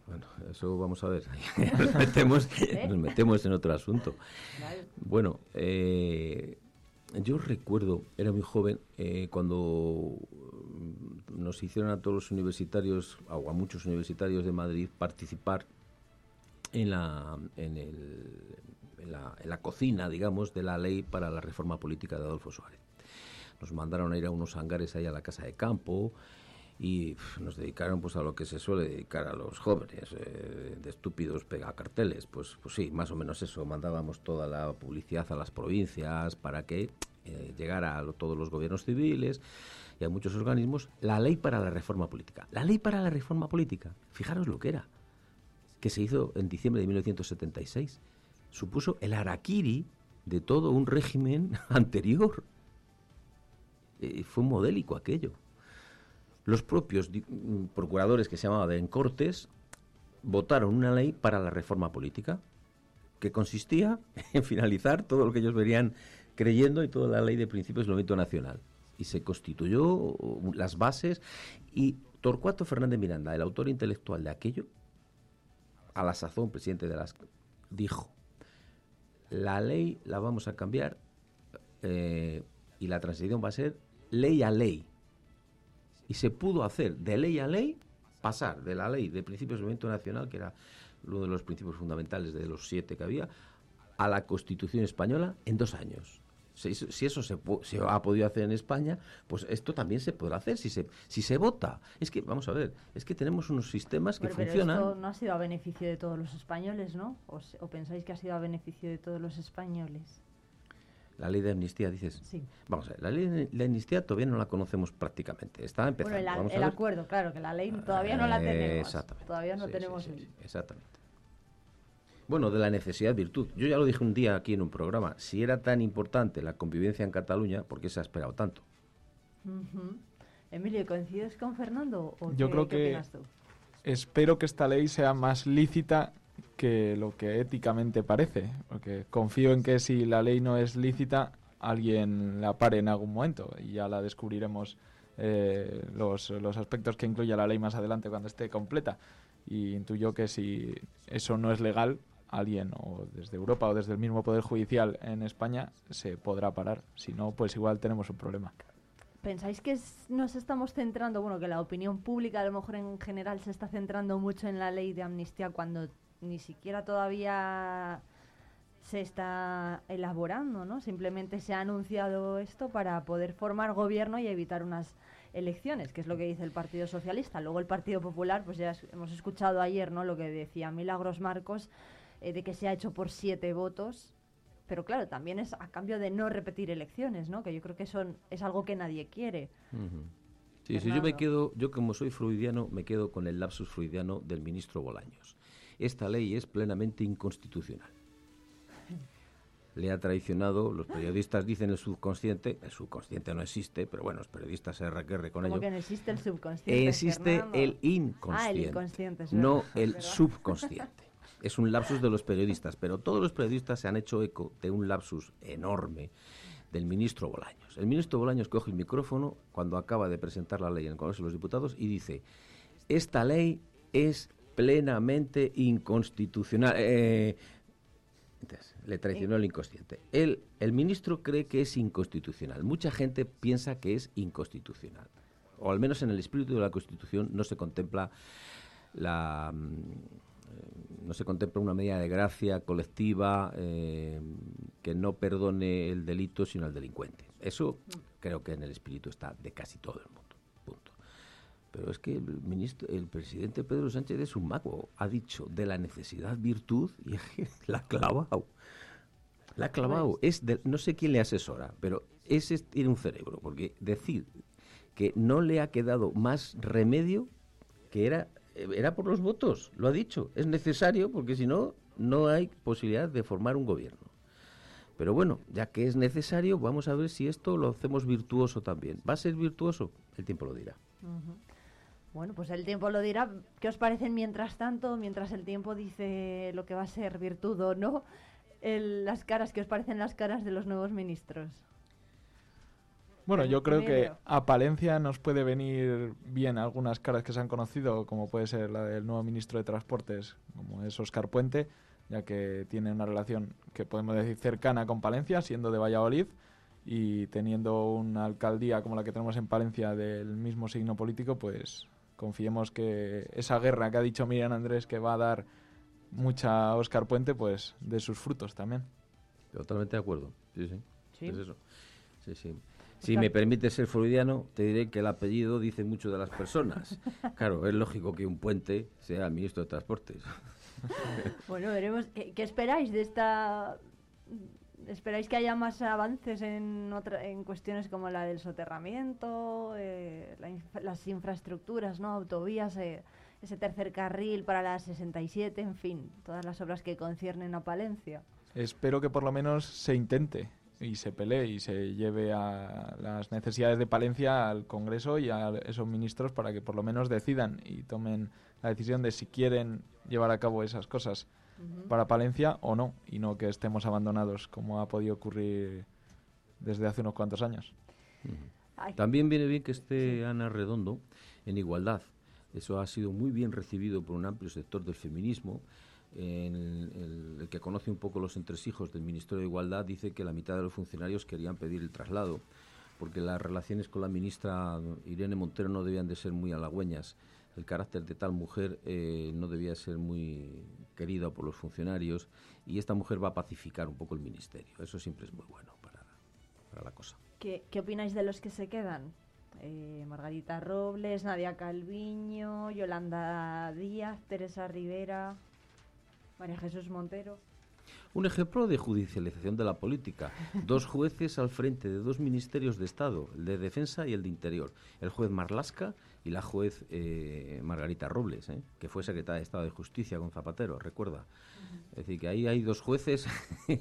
Bueno, eso vamos a ver. *laughs* nos, metemos, ¿Eh? nos metemos en otro asunto. Bueno, eh, yo recuerdo, era muy joven, eh, cuando nos hicieron a todos los universitarios, o a muchos universitarios de Madrid, participar en la, en, el, en, la, cocina, digamos, de la ley para la reforma política de Adolfo Suárez. Nos mandaron a ir a unos hangares ahí a la casa de campo y nos dedicaron pues a lo que se suele dedicar a los jóvenes, eh, de estúpidos pegacarteles. Pues, pues sí, más o menos eso. Mandábamos toda la publicidad a las provincias para que eh, llegara a todos los gobiernos civiles y a muchos organismos la ley para la reforma política. La ley para la reforma política, fijaros lo que era, que se hizo en diciembre de 1976, supuso el araquiri de todo un régimen *laughs* anterior. Eh, fue modélico aquello. Los propios mm, procuradores que se llamaban en Cortes votaron una ley para la reforma política que consistía *laughs* en finalizar todo lo que ellos verían creyendo y toda la ley de principios del movimiento nacional. Y se constituyó uh, las bases y Torcuato Fernández Miranda, el autor intelectual de aquello, a la sazón presidente de las dijo la ley la vamos a cambiar eh, y la transición va a ser ley a ley y se pudo hacer de ley a ley pasar de la ley de principios del movimiento nacional que era uno de los principios fundamentales de los siete que había a la constitución española en dos años si, eso se, ha podido hacer en España, pues esto también se podrá hacer si se, si se vota. Es que, vamos a ver, es que tenemos unos sistemas que funcionan. Pero esto no ha sido a beneficio de todos los españoles, ¿no? ¿O, pensáis que ha sido a beneficio de todos los españoles? La ley de amnistía, dices. Sí. Vamos a ver, la ley de amnistía todavía no la conocemos prácticamente. Está empezando. Bueno, el, acuerdo, claro, que la ley todavía no la tenemos. Exactamente. Todavía no tenemos. exactamente. Bueno, de la necesidad virtud. Yo ya lo dije un día aquí en un programa. Si era tan importante la convivencia en Cataluña, ¿por qué se ha esperado tanto? Emilio, ¿coincides con Fernando? O Yo creo que espero que esta ley sea más lícita que lo que éticamente parece, porque confío en que si la ley no es lícita, alguien la pare en algún momento y ya la descubriremos eh, los, los aspectos que incluye la ley más adelante cuando esté completa. Y intuyo que si eso no es legal, alguien o desde Europa o desde el mismo Poder Judicial en España se podrá parar. Si no, pues igual tenemos un problema. ¿Pensáis que nos estamos centrando, bueno, que la opinión pública a lo mejor en general se está centrando mucho en la ley de amnistía cuando ni siquiera todavía se está elaborando, ¿no? Simplemente se ha anunciado esto para poder formar gobierno y evitar unas elecciones, que es lo que dice el Partido Socialista. Luego el Partido Popular, pues ya hemos escuchado ayer, ¿no? Lo que decía Milagros Marcos, eh, de que se ha hecho por siete votos. Pero claro, también es a cambio de no repetir elecciones, ¿no? Que yo creo que eso es algo que nadie quiere. Sí, si yo me quedo, yo como soy freudiano, me quedo con el lapsus freudiano del ministro Bolaños. Esta ley es plenamente inconstitucional. le ha traicionado. Los periodistas dicen el subconsciente, el subconsciente no existe, pero bueno, los periodistas se requerren con ¿Cómo ello. que no existe el subconsciente? Existe Fernando? el inconsciente, Ah, el inconsciente, no el subconsciente. Es un lapsus de los periodistas, pero todos los periodistas se han hecho eco de un lapsus enorme del ministro Bolaños. El ministro Bolaños coge el micrófono cuando acaba de presentar la ley en el Congreso de los Diputados y dice, esta ley es plenamente inconstitucional. Eh, le traicionó el inconsciente. El, el ministro cree que es inconstitucional. Mucha gente piensa que es inconstitucional. O al menos en el espíritu de la Constitución no se contempla la mm, no se contempla una medida de gracia colectiva eh, que no perdone el delito sino al delincuente. Eso creo que en el espíritu está de casi todo el mundo. Punto. Pero es que el ministro, el presidente Pedro Sánchez es un mago. Ha dicho de la necesidad virtud y *laughs* la ha clavado. La ha clavado. Es de- no sé quién le asesora, pero ese tiene un cerebro. Porque decir que no le ha quedado más remedio que era, era por los votos, lo ha dicho. Es necesario porque si no, no hay posibilidad de formar un gobierno. Pero bueno, ya que es necesario, vamos a ver si esto lo hacemos virtuoso también. ¿Va a ser virtuoso? El tiempo lo dirá. Bueno, pues el tiempo lo dirá. ¿Qué os parecen mientras tanto, mientras el tiempo dice lo que va a ser virtud o no? el- las caras, ¿qué os parecen las caras de los nuevos ministros? Bueno, yo creo que a Palencia nos puede venir bien algunas caras que se han conocido, como puede ser la del nuevo ministro de Transportes, como es Oscar Puente, ya que tiene una relación que podemos decir cercana con Palencia, siendo de Valladolid y teniendo una alcaldía como la que tenemos en Palencia del mismo signo político, pues confiemos que esa guerra que ha dicho Miriam Andrés que va a dar mucha a Oscar Puente, pues de sus frutos también. Totalmente de acuerdo. Sí, sí. Sí. Es eso. Sí, sí. Si me permite ser freudiano, te diré que el apellido dice mucho de las personas. *laughs* Claro, es lógico que un puente sea el ministro de Transportes. *laughs* Bueno, veremos. ¿Qué, qué esperáis de esta...? ¿Esperáis que haya más avances en, otra, en cuestiones como la del soterramiento, eh, la inf- las infraestructuras, ¿no? autovías, eh, ese tercer carril para la 67, en fin, todas las obras que conciernen a Palencia? Espero que por lo menos se intente y se pelee y se lleve a las necesidades de Palencia al Congreso y a esos ministros para que por lo menos decidan y tomen la decisión de si quieren llevar a cabo esas cosas para Palencia o no, y no que estemos abandonados como ha podido ocurrir desde hace unos cuantos años. También viene bien que esté Ana Redondo en igualdad. Eso ha sido muy bien recibido por un amplio sector del feminismo. El, el- que conoce un poco los entresijos del Ministerio de Igualdad dice que la mitad de los funcionarios querían pedir el traslado, porque las relaciones con la ministra Irene Montero no debían de ser muy halagüeñas. El carácter de tal mujer eh, no debía ser muy querido por los funcionarios y esta mujer va a pacificar un poco el ministerio. Eso siempre es muy bueno para, para la cosa. ¿Qué, qué opináis de los que se quedan? Eh, Margarita Robles, Nadia Calviño, Yolanda Díaz, Teresa Rivera, María Jesús Montero. Un ejemplo de judicialización de la política. Dos jueces al frente de dos ministerios de Estado, el de Defensa y el de Interior. El juez Marlasca y la juez eh, Margarita Robles, ¿eh? que fue secretaria de Estado de Justicia con Zapatero, recuerda. Es decir, que ahí hay dos jueces, *laughs*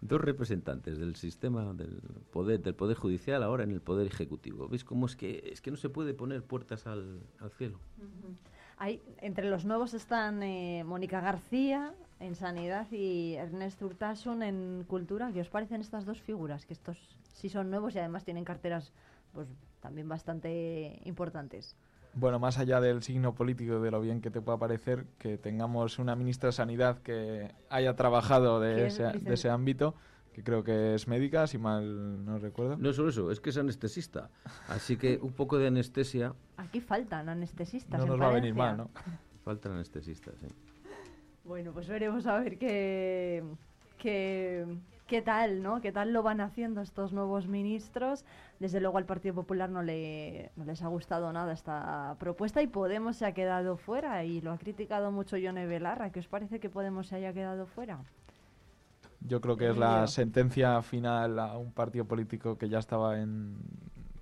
dos representantes del sistema del poder, del poder judicial ahora en el poder ejecutivo. ¿Veis cómo es que es que no se puede poner puertas al, al cielo? Hay, entre los nuevos están eh, Mónica García en Sanidad y Ernest Urtasun en Cultura. ¿Qué os parecen estas dos figuras? Que estos sí son nuevos y además tienen carteras pues también bastante importantes. Bueno, más allá del signo político, de lo bien que te pueda parecer, que tengamos una ministra de Sanidad que haya trabajado de ¿Quién, ese, de ese ámbito, que creo que es médica, si mal no recuerdo. No es solo eso, es que es anestesista. Así que un poco de anestesia Aquí faltan anestesistas. No en nos va a venir mal, ¿no? Faltan anestesistas, sí. Bueno, pues veremos a ver qué, qué, qué tal, ¿no? ¿Qué tal lo van haciendo estos nuevos ministros? Desde luego al Partido Popular no, le, no les ha gustado nada esta propuesta y Podemos se ha quedado fuera y lo ha criticado mucho Yone Belarra. ¿Qué os parece que Podemos se haya quedado fuera? Yo creo que es la sentencia final a un partido político que ya estaba en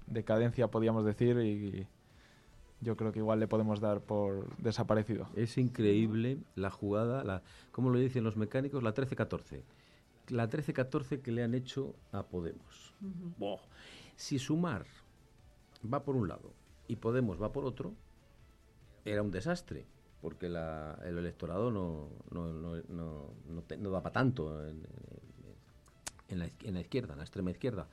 decadencia, podríamos decir, y yo creo que igual le podemos dar por desaparecido. Es increíble la jugada, la, ¿cómo lo dicen los mecánicos? La 13-14. la 13-14 que le han hecho a Podemos. Boh. Si sumar va por un lado y Podemos va por otro, era un desastre, porque la- el electorado no, no, no, no, da para tanto en la izquierda, en la extrema izquierda.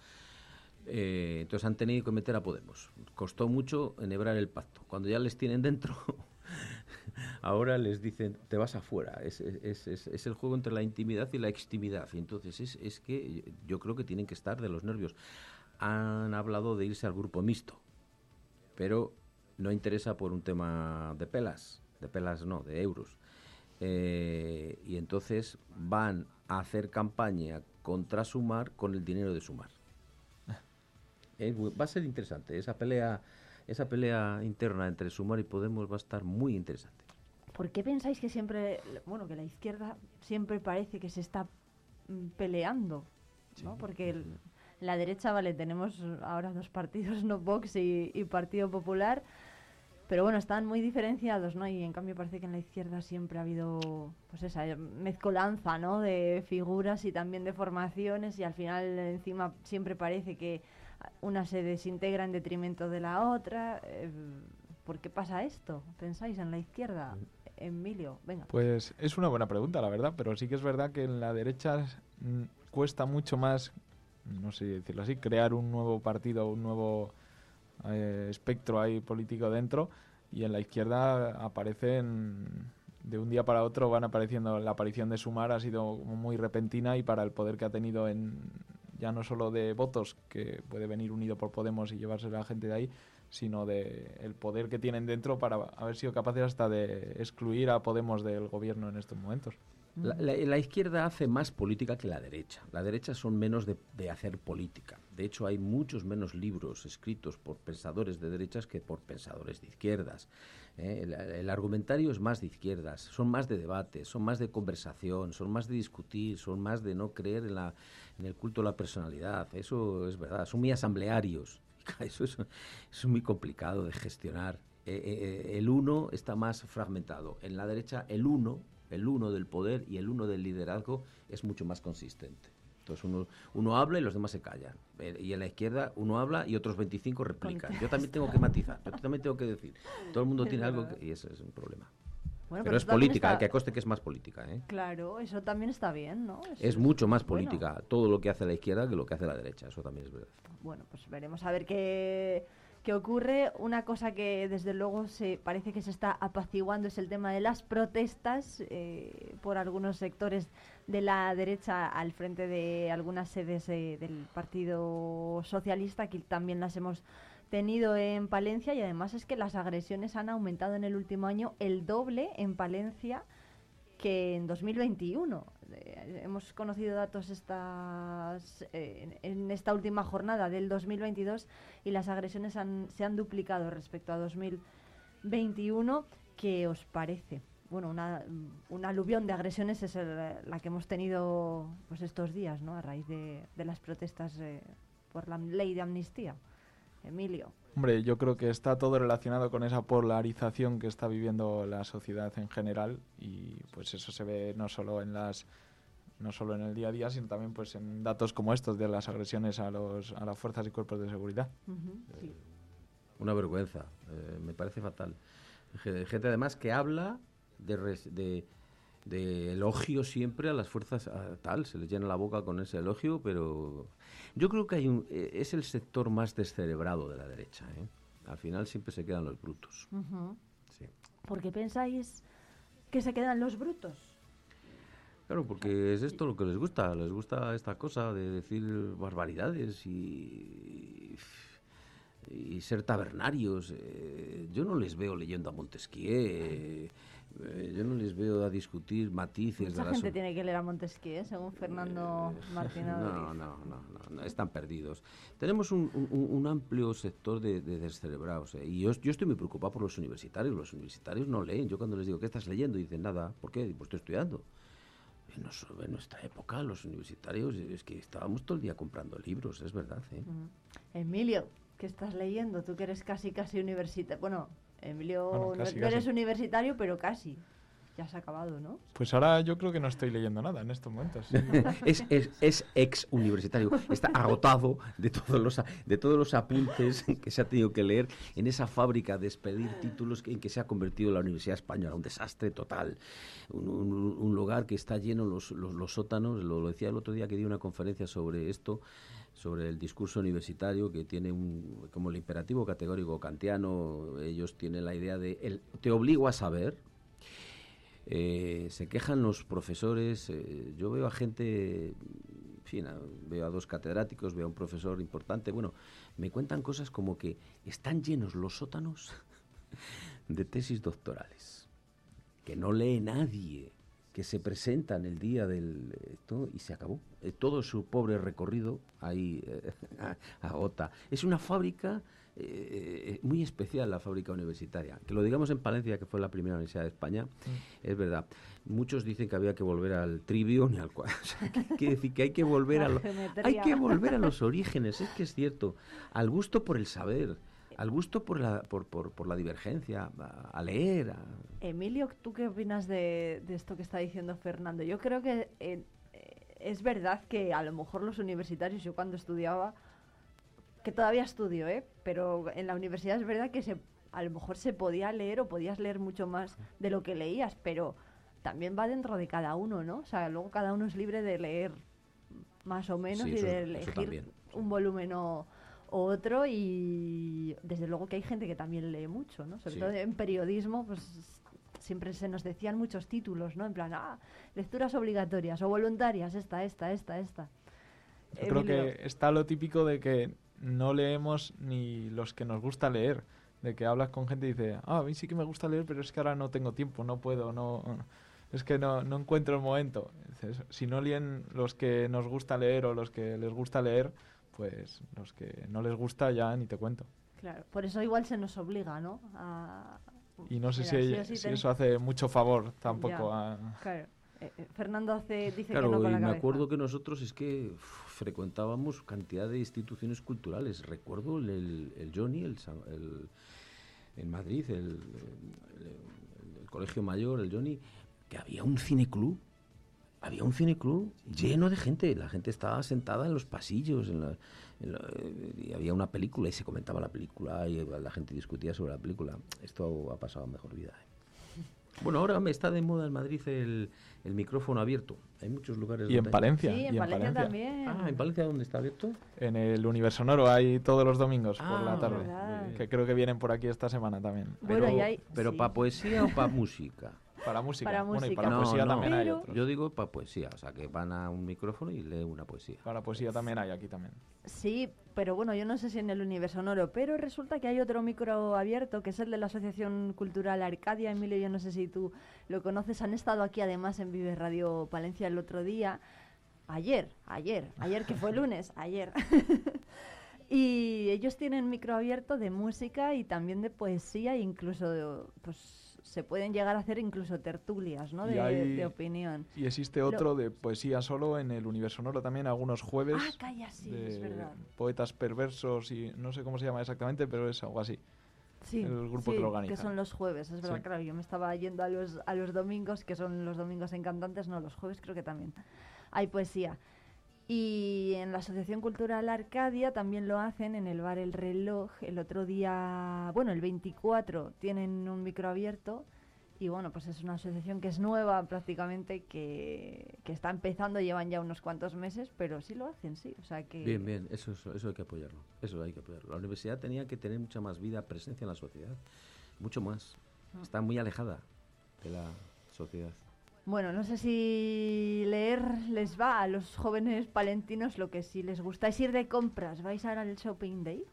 Eh, entonces han tenido que meter a Podemos. Costó mucho enhebrar el pacto. Cuando ya les tienen dentro, *laughs* ahora les dicen, te vas afuera. Es, es- es- es el juego entre la intimidad y la extimidad. Y entonces es, es que yo creo que tienen que estar de los nervios. Han hablado de irse al grupo mixto, pero no interesa por un tema de pelas. De pelas no, de euros. Eh, y entonces van a hacer campaña contra Sumar con el dinero de Sumar. *laughs* Va a ser interesante. Esa pelea, esa pelea interna entre Sumar y Podemos va a estar muy interesante. ¿Por qué pensáis que siempre, bueno, que la izquierda siempre parece que se está mm, peleando? ¿no? Porque el- la derecha, vale, tenemos ahora dos partidos, *laughs* no Vox y, y Partido Popular, pero bueno, están muy diferenciados, ¿no? Y en cambio parece que en la izquierda siempre ha habido, pues esa eh, mezcolanza, ¿no? De figuras y también de formaciones y al final encima siempre parece que una se desintegra en detrimento de la otra. eh, ¿Por qué pasa esto? ¿Pensáis en la izquierda? Emilio, venga. Pues es una buena pregunta, la verdad, pero sí que es verdad que en la derecha mm, cuesta mucho más, no sé decirlo así, crear un nuevo partido, un nuevo eh, espectro ahí político dentro, y en la izquierda aparecen de un día para otro van apareciendo la aparición de Sumar ha sido muy repentina y para el poder que ha tenido en ya no solo de votos que puede venir unido por Podemos y llevarse a la gente de ahí sino de el poder que tienen dentro para haber sido capaces hasta de excluir a Podemos del gobierno en estos momentos. La, la- la izquierda hace más política que la derecha. La derecha son menos de, de hacer política. De hecho, hay muchos menos libros escritos por pensadores de derechas que por pensadores de izquierdas. ¿eh? El, el argumentario es más de izquierdas, son más de debate, son más de conversación, son más de discutir, son más de no creer en, la, en el culto a la personalidad. Eso es verdad, son muy asamblearios. *laughs* Eso es, es muy complicado de gestionar. Eh, eh, el uno está más fragmentado. En la derecha, el uno, el uno del poder y el uno del liderazgo es mucho más consistente. Entonces uno, uno habla y los demás se callan. Eh, Y en la izquierda uno habla y otros 25 replican. Yo también tengo que matizar, yo también tengo que decir. Todo el mundo Es tiene algo que, y eso es un problema. Bueno, pero es política, está- eh, que acoste que es más política. ¿eh? Claro, eso también está bien, ¿no? Eso Es mucho más bueno. política todo lo que hace la izquierda que lo que hace la derecha, eso también es verdad. Bueno, pues veremos a ver qué, qué ocurre. Una cosa que desde luego se parece que se está apaciguando es el tema de las protestas eh, por algunos sectores de la derecha al frente de algunas sedes eh, del Partido Socialista, que también las hemos tenido en Palencia y además es que las agresiones han aumentado en el último año el doble en Palencia que en 2021. Eh, hemos conocido datos estas, eh, en, esta última jornada del 2022 y las agresiones han- se han duplicado respecto a 2021. ¿Qué os parece? Bueno, una, un aluvión de agresiones es el- la que hemos tenido pues estos días, ¿no? A raíz de, de las protestas eh, por la ley de amnistía. Emilio. Hombre, yo creo que está todo relacionado con esa polarización que está viviendo la sociedad en general y pues eso se ve no solo en las no solo en el día a día, sino también pues en datos como estos de las agresiones a los a las fuerzas y cuerpos de seguridad. sí. Una vergüenza, eh, me parece fatal. Ge- Gente además que habla de, res- de, de elogio siempre a las fuerzas a tal, se les llena la boca con ese elogio, pero yo creo que hay un, eh, es el sector más descerebrado de la derecha. ¿eh? Al final siempre se quedan los brutos. Ujú. Sí. ¿Por qué pensáis que se quedan los brutos? Claro, porque es esto lo que les gusta, les gusta esta cosa de decir barbaridades y, y ser tabernarios. eh, yo no les veo leyendo a Montesquieu, eh, eh, yo no les veo a discutir matices Mucha de la gente tiene que leer a Montesquieu, ¿eh? según Fernando Martínez. *laughs* No, no, no, no, no, están perdidos. Tenemos un, un- un amplio sector de, de descerebrados. ¿eh? Y yo, yo estoy muy preocupado por los universitarios. Los universitarios no leen. Yo cuando les digo, ¿qué estás leyendo? Dicen, nada. ¿Por qué? Pues estoy estudiando. En, nos- en nuestra época, los universitarios, es que estábamos todo el día comprando libros, es verdad. ¿eh? Emilio, ¿qué estás leyendo? Tú que eres casi, casi universitario. Bueno, Emilio, Bueno, no- casi, no eres casi. universitario, pero casi. ya se ha acabado, ¿no? Pues ahora yo creo que no estoy leyendo nada en estos momentos. *laughs* es, es, es, ex universitario, está agotado de todos, los, de todos los apuntes que se ha tenido que leer en esa fábrica de expedir títulos en que se ha convertido la Universidad Española, un desastre total, un, un, lugar que está lleno los, los, los sótanos, lo, lo decía el otro día que di una conferencia sobre esto, sobre el discurso universitario que tiene un, como el imperativo categórico kantiano, ellos tienen la idea de el, te obligo a saber, eh, se quejan los profesores, eh, yo veo a gente, en fin, veo a dos catedráticos, veo a un profesor importante, bueno, me cuentan cosas como que están llenos los sótanos *laughs* de tesis doctorales, que no lee nadie, que se presentan el día del esto y se acabó. Eh, todo su pobre recorrido ahí eh, *laughs* agota. Es una fábrica eh, muy especial, la fábrica universitaria. Que lo digamos en Palencia, que fue la primera universidad de España, es verdad. Muchos dicen que había que volver al trivium y al cual. *laughs* O sea, que, quiere decir que hay que volver a lo, hay que volver a los orígenes. Es que es cierto. Al gusto por el saber al gusto por la, por, por, por la divergencia, a, a leer. A... Emilio, ¿tú qué opinas de, de, esto que está diciendo Fernando? Yo creo que eh, es verdad que a lo mejor los universitarios, yo cuando estudiaba, que todavía estudio, ¿eh? pero en la universidad es verdad que se, a lo mejor se podía leer o podías leer mucho más de lo que leías, pero también va dentro de cada uno, ¿no? O sea, luego cada uno es libre de leer más o menos Sí, y de eso elegir también, un volumen o, o otro y desde luego que hay gente que también lee mucho, ¿no? Sobre Sí. todo en periodismo, pues siempre se nos decían muchos títulos, ¿no? En plan, ah, lecturas obligatorias o voluntarias, esta, esta, esta, esta. Yo creo que está lo típico de que no leemos ni los que nos gusta leer. De que hablas con gente y dice, ah, a mí sí que me gusta leer, pero es que ahora no tengo tiempo, no puedo, no... Es que no, no encuentro el momento. Dices, si no leen los que nos gusta leer o los que les gusta leer, pues los que no les gusta ya ni te cuento. Claro, por eso igual se nos obliga, ¿no? A... Y no sé Mira, si, sí ten- eso hace mucho favor tampoco Ya, a... Claro. Eh, eh, Fernando hace, dice Claro, que no con y me cabeza. acuerdo que nosotros es que uf, frecuentábamos cantidad de instituciones culturales. Recuerdo el, el- el Johnny, el, el- en Madrid, el, el- el- el Colegio Mayor, el Johnny, que había un cineclub. Había un cineclub lleno de gente. La gente estaba sentada en los pasillos. En la- en la- eh, y había una película y se comentaba la película y la gente discutía sobre la película. Esto ha pasado a mejor vida. ¿eh? Bueno, ahora me está de moda en Madrid el, el micrófono abierto. Hay muchos lugares Y en donde- Palencia. Sí, en y en Palencia Palencia. también. Ah, ¿en Palencia dónde está abierto? En el Universo Sonoro hay todos los domingos por Ah, la tarde. verdad. Que creo que vienen por aquí esta semana también. Bueno, Pero, hay- pero sí. ¿para poesía o para *laughs* música? Para música. Para Bueno, y música. para No, poesía no. también hay otros. Yo digo para poesía, o sea, que van a un micrófono y leen una poesía. Para poesía también hay aquí también. Sí, pero bueno, yo no sé si en el universo sonoro, pero resulta que hay otro micro abierto, que es el de la Asociación Cultural Arcadia. Emilio, yo no sé si tú lo conoces, han estado aquí además en Vive Radio Palencia el otro día. Ayer, ayer, ayer que fue *laughs* lunes, ayer. *laughs* y ellos tienen micro abierto de música y también de poesía, e incluso pues se pueden llegar a hacer incluso tertulias, ¿no? De, hay- de opinión. Y existe Lo- otro de poesía solo en el Universo Sonoro también, algunos jueves. Ah, calla, sí, de es verdad. poetas perversos y no sé cómo se llama exactamente, pero es algo así. Sí, el grupo sí, que lo organiza. son los jueves, es verdad, Sí. claro. Yo me estaba yendo a los, a los domingos, que son los domingos encantantes, no, los jueves creo que también hay poesía. Y en la Asociación Cultural Arcadia también lo hacen en el bar El Reloj. El otro día, bueno, el 24 tienen un micro abierto. Y bueno, pues es una asociación que es nueva prácticamente, que, que está empezando, llevan ya unos cuantos meses, pero sí lo hacen, sí. O sea que... Bien, bien, eso, es- eso hay que apoyarlo. Eso hay que apoyarlo. La universidad tenía que tener mucha más vida, presencia en la sociedad. Mucho más. Ah. Está muy alejada de la sociedad. Bueno, no sé si leer les va a los jóvenes palentinos lo que sí les gusta es ir de compras. ¿Vais ahora al Shopping Day?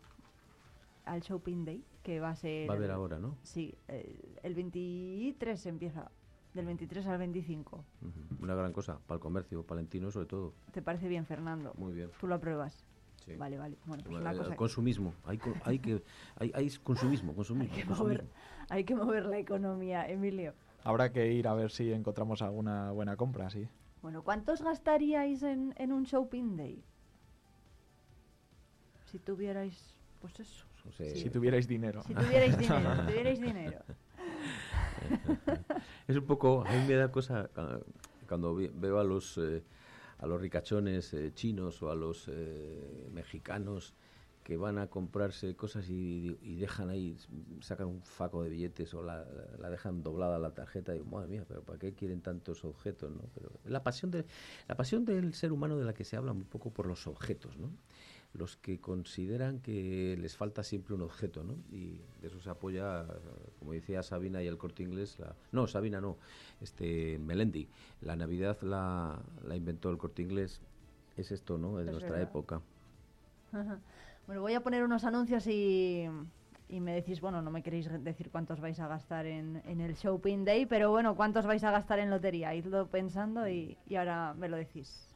Al Shopping Day, que va a ser... Va a haber ahora, ¿no? Sí, el, el 23 empieza, del 23 al 25. Ujú. Una gran cosa, para el comercio palentino sobre todo. ¿Te parece bien, Fernando? Muy bien. ¿Tú lo apruebas? Sí. Vale, vale. Bueno, pues una cosa... Consumismo. Hay, hay que, hay, hay consumismo, consumismo, *laughs* Hay que, mover, consumismo. hay que mover la economía, Emilio. Habrá que ir a ver si encontramos alguna buena compra, sí. Bueno, ¿cuántos gastaríais en, en un Shopping Day? Si tuvierais, pues eso. O sea, Si tuvierais dinero. Si tuvierais dinero, si tuvierais dinero. *laughs* es un poco, a mí me da cosa cuando veo a los, eh, a los ricachones eh, chinos o a los eh, mexicanos que van a comprarse cosas y, y dejan ahí, sacan un faco de billetes o la, la dejan doblada la tarjeta y digo, madre mía, pero ¿para qué quieren tantos objetos? ¿no? Pero la pasión, de, la pasión del ser humano de la que se habla un poco por los objetos, ¿no? los que consideran que les falta siempre un objeto, ¿no? Y de eso se apoya, como decía Sabina y el corte inglés, la, no, Sabina no, este Melendi, la Navidad la, la inventó el corte inglés, es esto, ¿no? Es Es nuestra verdad. época. Bueno, voy a poner unos anuncios y, y me decís, bueno, no me queréis decir cuántos vais a gastar en, en el Shopping Day, pero bueno, cuántos vais a gastar en lotería. Idlo pensando y, y ahora me lo decís.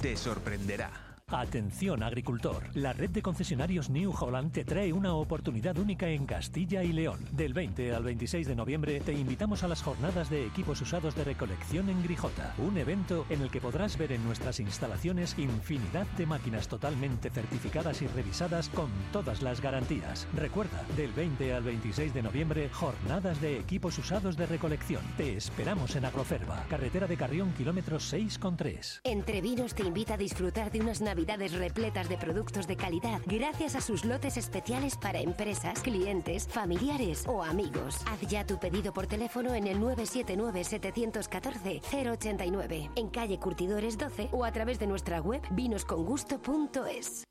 te sorprenderá. Atención agricultor, la red de concesionarios New Holland te trae una oportunidad única en Castilla y León. Del 20 al 26 de noviembre te invitamos a las jornadas de equipos usados de recolección en Grijota, un evento en el que podrás ver en nuestras instalaciones infinidad de máquinas totalmente certificadas y revisadas con todas las garantías. Recuerda, del 20 al 26 de noviembre, jornadas de equipos usados de recolección. Te esperamos en Agroferva, carretera de Carrión, kilómetros 6,3. Entre Vinos te invita a disfrutar de unas navidades repletas de productos de calidad gracias a sus lotes especiales para empresas, clientes, familiares o amigos. Haz ya tu pedido por teléfono en el 979-714-089, en calle Curtidores 12 o a través de nuestra web vinoscongusto.es.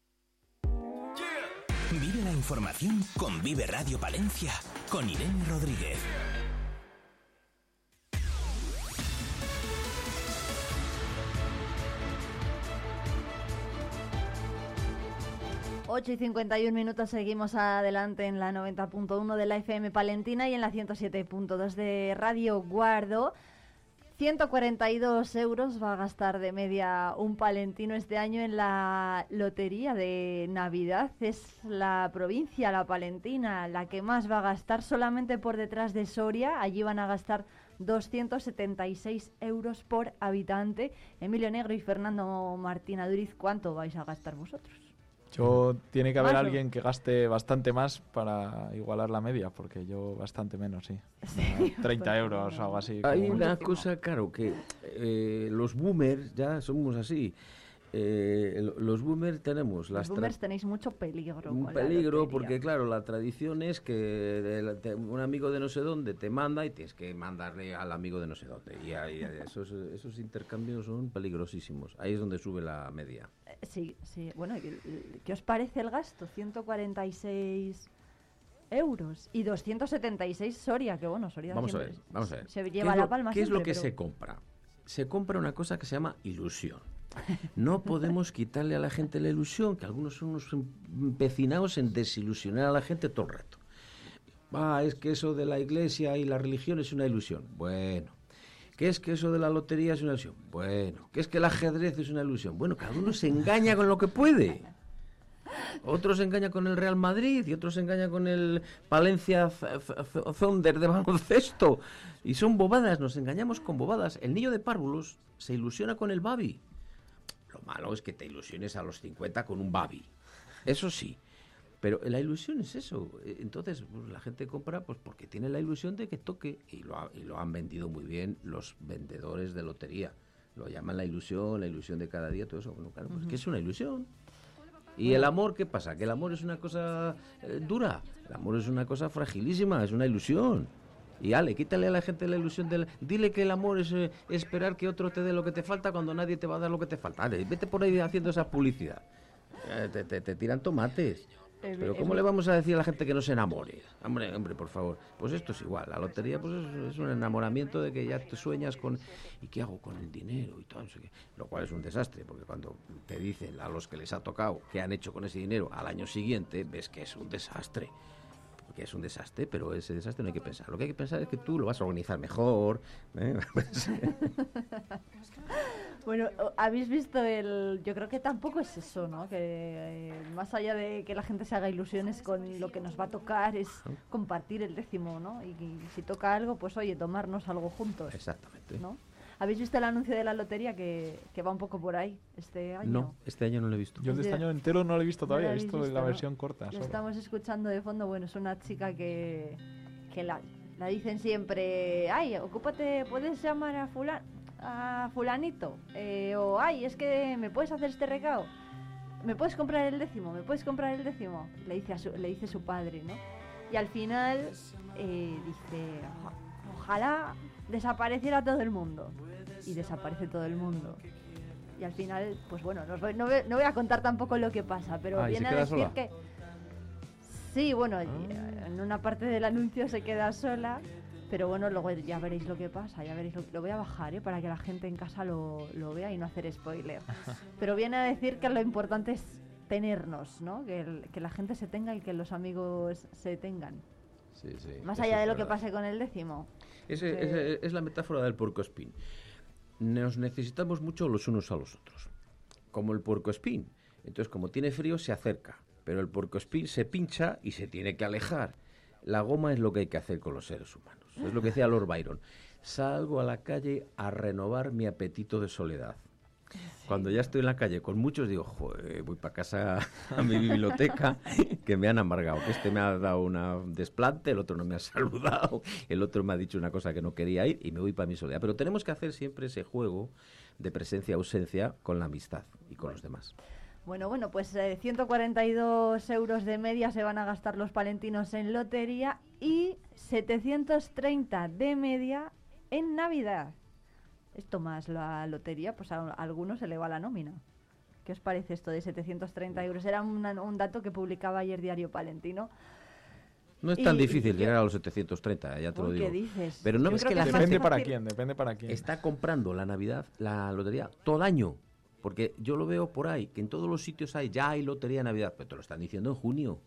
Vive la información con Vive Radio Palencia, con Irene Rodríguez. Ocho y 51 minutos seguimos adelante en la 90.1 de la FM Palentina y en la 107.2 de Radio Guardo. 142 euros va a gastar de media un palentino este año en la lotería de Navidad. Es la provincia, la palentina, la que más va a gastar solamente por detrás de Soria. Allí van a gastar 276 euros por habitante. Emilio Negro y Fernando Martín Aduriz, ¿cuánto vais a gastar vosotros? Yo tiene que haber alguien que gaste bastante más para igualar la media, porque yo bastante menos, sí. *laughs* Sí, 30 euros o algo así. Hay como- una cosa, claro, que eh, los boomers ya somos así. Eh, lo- los boomers tenemos las Los boomers tenéis mucho peligro. un con peligro porque claro la tradición es que te- un amigo de no sé dónde te manda y tienes que mandarle al amigo de no sé dónde y ahí- esos, esos intercambios son peligrosísimos ahí es donde sube la media Eh, Sí, sí. Bueno, ¿y ¿qué, os parece el gasto? 146 euros y 276 Soria, que bueno, Soria vamos a ver vamos a ver se ¿Qué lleva es la lo- palma qué es lo que pero- se compra se compra una cosa que se llama ilusión no podemos quitarle a la gente la ilusión que algunos son unos empecinados en desilusionar a la gente todo el rato Ah, es que eso de la iglesia y la religión es una ilusión. Bueno. ¿Qué es que eso de la lotería es una ilusión? Bueno. ¿Qué es que el ajedrez es una ilusión? Bueno, cada uno se engaña con lo que puede. Otros se engaña con el Real Madrid y otros se engaña con el Palencia Th- Th- Thunder de baloncesto. Y son bobadas, nos engañamos con bobadas. El niño de párvulos se ilusiona con el Babi. Lo malo es que te ilusiones a los 50 con un Babi. Eso sí. Pero la ilusión es eso. Eh, Entonces, pues, la gente compra pues porque tiene la ilusión de que toque. Y lo, ha- y lo han vendido muy bien los vendedores de lotería. Lo llaman la ilusión, la ilusión de cada día, todo eso. Bueno, claro, pues que es una ilusión. ¿Y el amor qué pasa? ¿Que el amor es una cosa eh, dura? El amor es una cosa fragilísima, es una ilusión. Y ale, quítale a la gente la ilusión del... Dile que el amor es eh, esperar que otro te dé lo que te falta cuando nadie te va a dar lo que te falta. Ale, vete por ahí haciendo esa publicidad. Eh, te, te- te tiran tomates. Eh, Pero ¿cómo le vamos a decir a la gente que no se enamore? Hombre, hombre, por favor. Pues esto es igual. La lotería pues es, es un enamoramiento de que ya te sueñas con ¿y qué hago con el dinero? y todo, no sé qué. Lo cual es un desastre, porque cuando te dicen a los que les ha tocado qué han hecho con ese dinero al año siguiente, ves que es un desastre. Porque es un desastre, pero ese desastre no hay que pensar. Lo que hay que pensar es que tú lo vas a organizar mejor. ¿eh? *laughs* Pues, Bueno, habéis visto el... Yo creo que tampoco es eso, ¿no? Que eh, más allá de que la gente se haga ilusiones con lo que nos va a tocar, es compartir el décimo, ¿no? Y, y si toca algo, pues oye, tomarnos algo juntos. Exactamente. ¿no? ¿Habéis visto el anuncio de la lotería que, que va un poco por ahí este año? no, este año no lo he visto. Yo este año entero no lo he visto todavía, he visto visto, la ¿no? versión corta. Lo solo. estamos escuchando de fondo, bueno, es una chica que, que la, la dicen siempre, ay, ocúpate, puedes llamar a fulan, a fulanito, eh, o ay, es que me puedes hacer este recado, me puedes comprar el décimo, me puedes comprar el décimo, le dice, a su, le dice su padre, ¿no? Y al final eh, dice, "Oja- ojalá desapareciera todo el mundo. Y desaparece todo el mundo. Y al final, pues bueno, no, voy- no voy- no voy a contar tampoco lo que pasa, pero Ah, ¿y se viene a decir sola? que... Sí, bueno, eh, en una parte del anuncio se queda sola, pero bueno, luego ya veréis lo que pasa, ya veréis lo, lo voy a bajar, ¿eh? para que la gente en casa lo, lo vea y no hacer spoiler. *laughs* pero viene a decir que lo importante es tenernos, ¿no? Que, el- que la gente se tenga y que los amigos se tengan. Sí, sí, Más allá de lo que pase con el décimo. Ese- que- ese- es la metáfora del puercoespín. Nos necesitamos mucho los unos a los otros. Como el puercoespín. Entonces, como tiene frío, se acerca. Pero el puercoespín se pincha y se tiene que alejar. La goma es lo que hay que hacer con los seres humanos. Es lo que decía Lord Byron. Salgo a la calle a renovar mi apetito de soledad. Cuando ya estoy en la calle con muchos, digo, "Joder, voy para casa *laughs* a mi biblioteca, que me han amargado. Este me ha dado una desplante, el otro no me ha *laughs* saludado, el otro me ha dicho una cosa que no quería ir y me voy para mi soledad. Pero tenemos que hacer siempre ese juego de presencia-ausencia con la amistad y con los demás. Bueno, bueno, pues eh, 142 euros de media se van a gastar los palentinos en lotería y 730 de media en Navidad. Esto más la lotería, pues a, a algunos se le va la nómina. ¿Qué os parece esto de 730 euros? Era una- un dato que publicaba ayer Diario Palentino. No es tan Y- difícil y- llegar a los 730, ya te lo digo. ¿qué dices? Pero no ves que que la Depende gente para quién, depende para quién. está comprando la Navidad, la lotería, todo el año. Porque yo lo veo por ahí, que en todos los sitios hay, ya hay lotería de Navidad, pero te lo están diciendo en junio.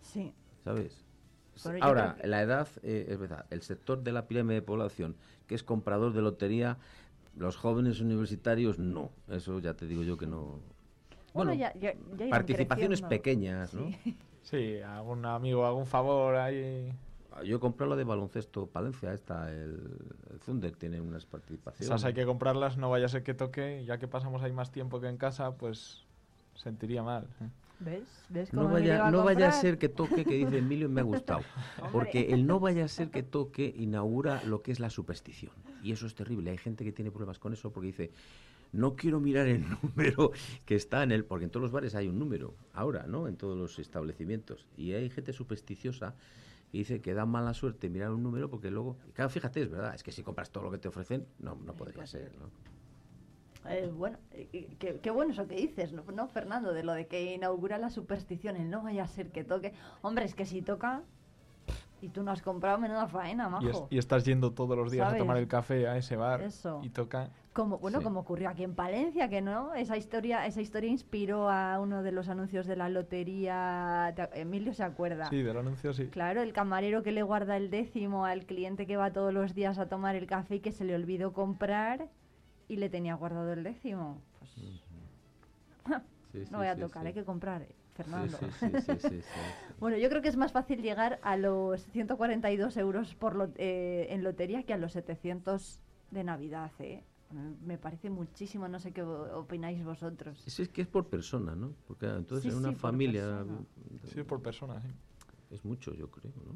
Sí. ¿sabes? Yo Ahora, que- la edad, eh, es verdad, el sector de la pirámide de población que es comprador de lotería, los jóvenes universitarios no. Eso ya te digo yo que no. Bueno, ya- ya- ya participaciones creciendo. pequeñas, ¿no? *laughs* Sí, algún amigo, algún favor ahí. Yo he comprado la de baloncesto Palencia, esta, el, el Thunder, tiene unas participaciones. Esas hay que comprarlas, no vaya a ser que toque, y ya que pasamos ahí más tiempo que en casa, pues sentiría mal. ¿eh? ¿Ves? ¿Ves No cómo vaya, a no vaya a ser que toque, que dice Emilio, me ha gustado. *laughs* Porque el no vaya a ser que toque inaugura lo que es la superstición. Y eso es terrible. Hay gente que tiene problemas con eso porque dice, no quiero mirar el *laughs* número que está en el... Porque en todos los bares hay un número, ahora, ¿no? En todos los establecimientos. Y hay gente supersticiosa que dice que da mala suerte mirar un número porque luego... y Claro, fíjate, es verdad, es que si compras todo lo que te ofrecen, no, no podría ser, ¿no? Eh, bueno, eh, eh, qué, qué bueno eso que dices, ¿no, ¿no, Fernando? De lo de que inaugura la superstición, el no vaya a ser que toque. Hombre, es que si toca y tú no has comprado, menuda faena, majo. Y, es- y estás yendo todos los días ¿Sabes? a tomar el café a ese bar Eso. y toca. Como, bueno, Sí. como ocurrió aquí en Palencia, que no, esa historia, esa historia inspiró a uno de los anuncios de la lotería. ¿te ac- Emilio se acuerda. Sí, del anuncio sí. Claro, el camarero que le guarda el décimo al cliente que va todos los días a tomar el café y que se le olvidó comprar y le tenía guardado el décimo. Pues, *laughs* Sí, no sí, voy a sí, tocar, sí. hay que comprar, eh, Fernando. Sí, sí, sí, sí, sí, sí. *laughs* Bueno, yo creo que es más fácil llegar a los 142 euros por lo- eh, en lotería que a los 700 de Navidad, ¿eh? Me parece muchísimo, no sé qué opináis vosotros. Eso es que es por persona, ¿no? Porque entonces Sí, en una sí, por familia... persona. Sí, por persona, sí. Es mucho, yo creo, ¿no?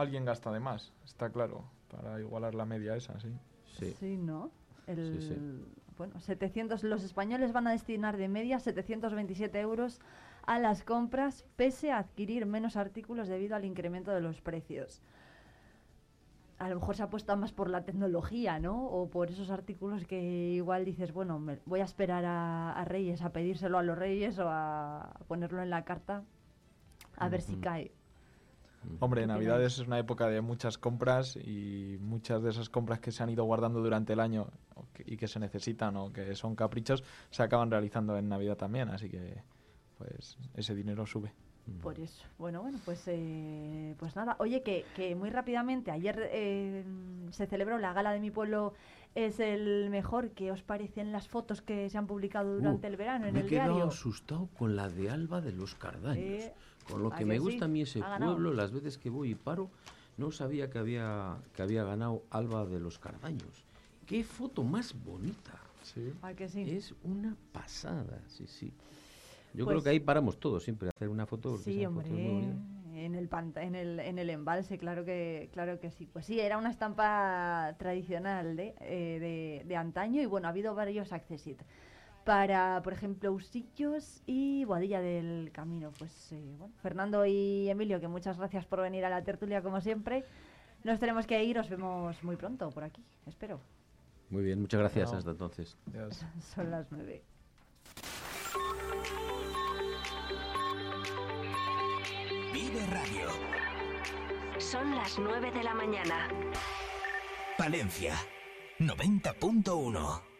Alguien gasta de más, está claro, para igualar la media esa, sí. Sí. ¿no? El, Sí, sí. Bueno, 700, los españoles van a destinar de media 727 euros a las compras, pese a adquirir menos artículos debido al incremento de los precios. A lo mejor se apuesta más por la tecnología, ¿no? O por esos artículos que igual dices, bueno, me- voy a esperar a, a Reyes, a pedírselo a los Reyes o a ponerlo en la carta A ver si cae. Hombre, ¿Qué Navidades es una época de muchas compras y muchas de esas compras que se han ido guardando durante el año y que se necesitan o que son caprichos se acaban realizando en Navidad también, así que pues ese dinero sube. Por eso. Bueno, bueno, pues, eh, pues nada. Oye, que, que muy rápidamente, ayer eh, se celebró la gala de mi pueblo es el mejor. ¿Qué os parecen las fotos que se han publicado durante Uh, el verano en me el he quedado diario? asustado con la de Alba de los Cardaños. Eh, con lo ¿a que me sí? gusta a mí ese pueblo, las veces que voy y paro, no sabía que había, que había ganado Alba de los Cardaños. Qué foto más bonita. ¿A que sí? Es una pasada, sí, sí. Yo Pues- creo que ahí paramos todos siempre a hacer una foto. porque Sí, esa foto es muy hombre. bonita. En el, en, el, en el embalse, claro que, claro que sí. Pues sí, era una estampa tradicional de, eh, de, de antaño y bueno, ha habido varios accessit. Para, por ejemplo, Usillos y Boadilla del Camino. Pues eh, bueno, Fernando y Emilio, que muchas gracias por venir a la tertulia como siempre. Nos tenemos que ir, os vemos muy pronto por aquí, espero. Muy bien, muchas gracias. Hasta entonces. *laughs* Son las nueve. Vive Radio. Son las 9 de la mañana. Palencia 90.1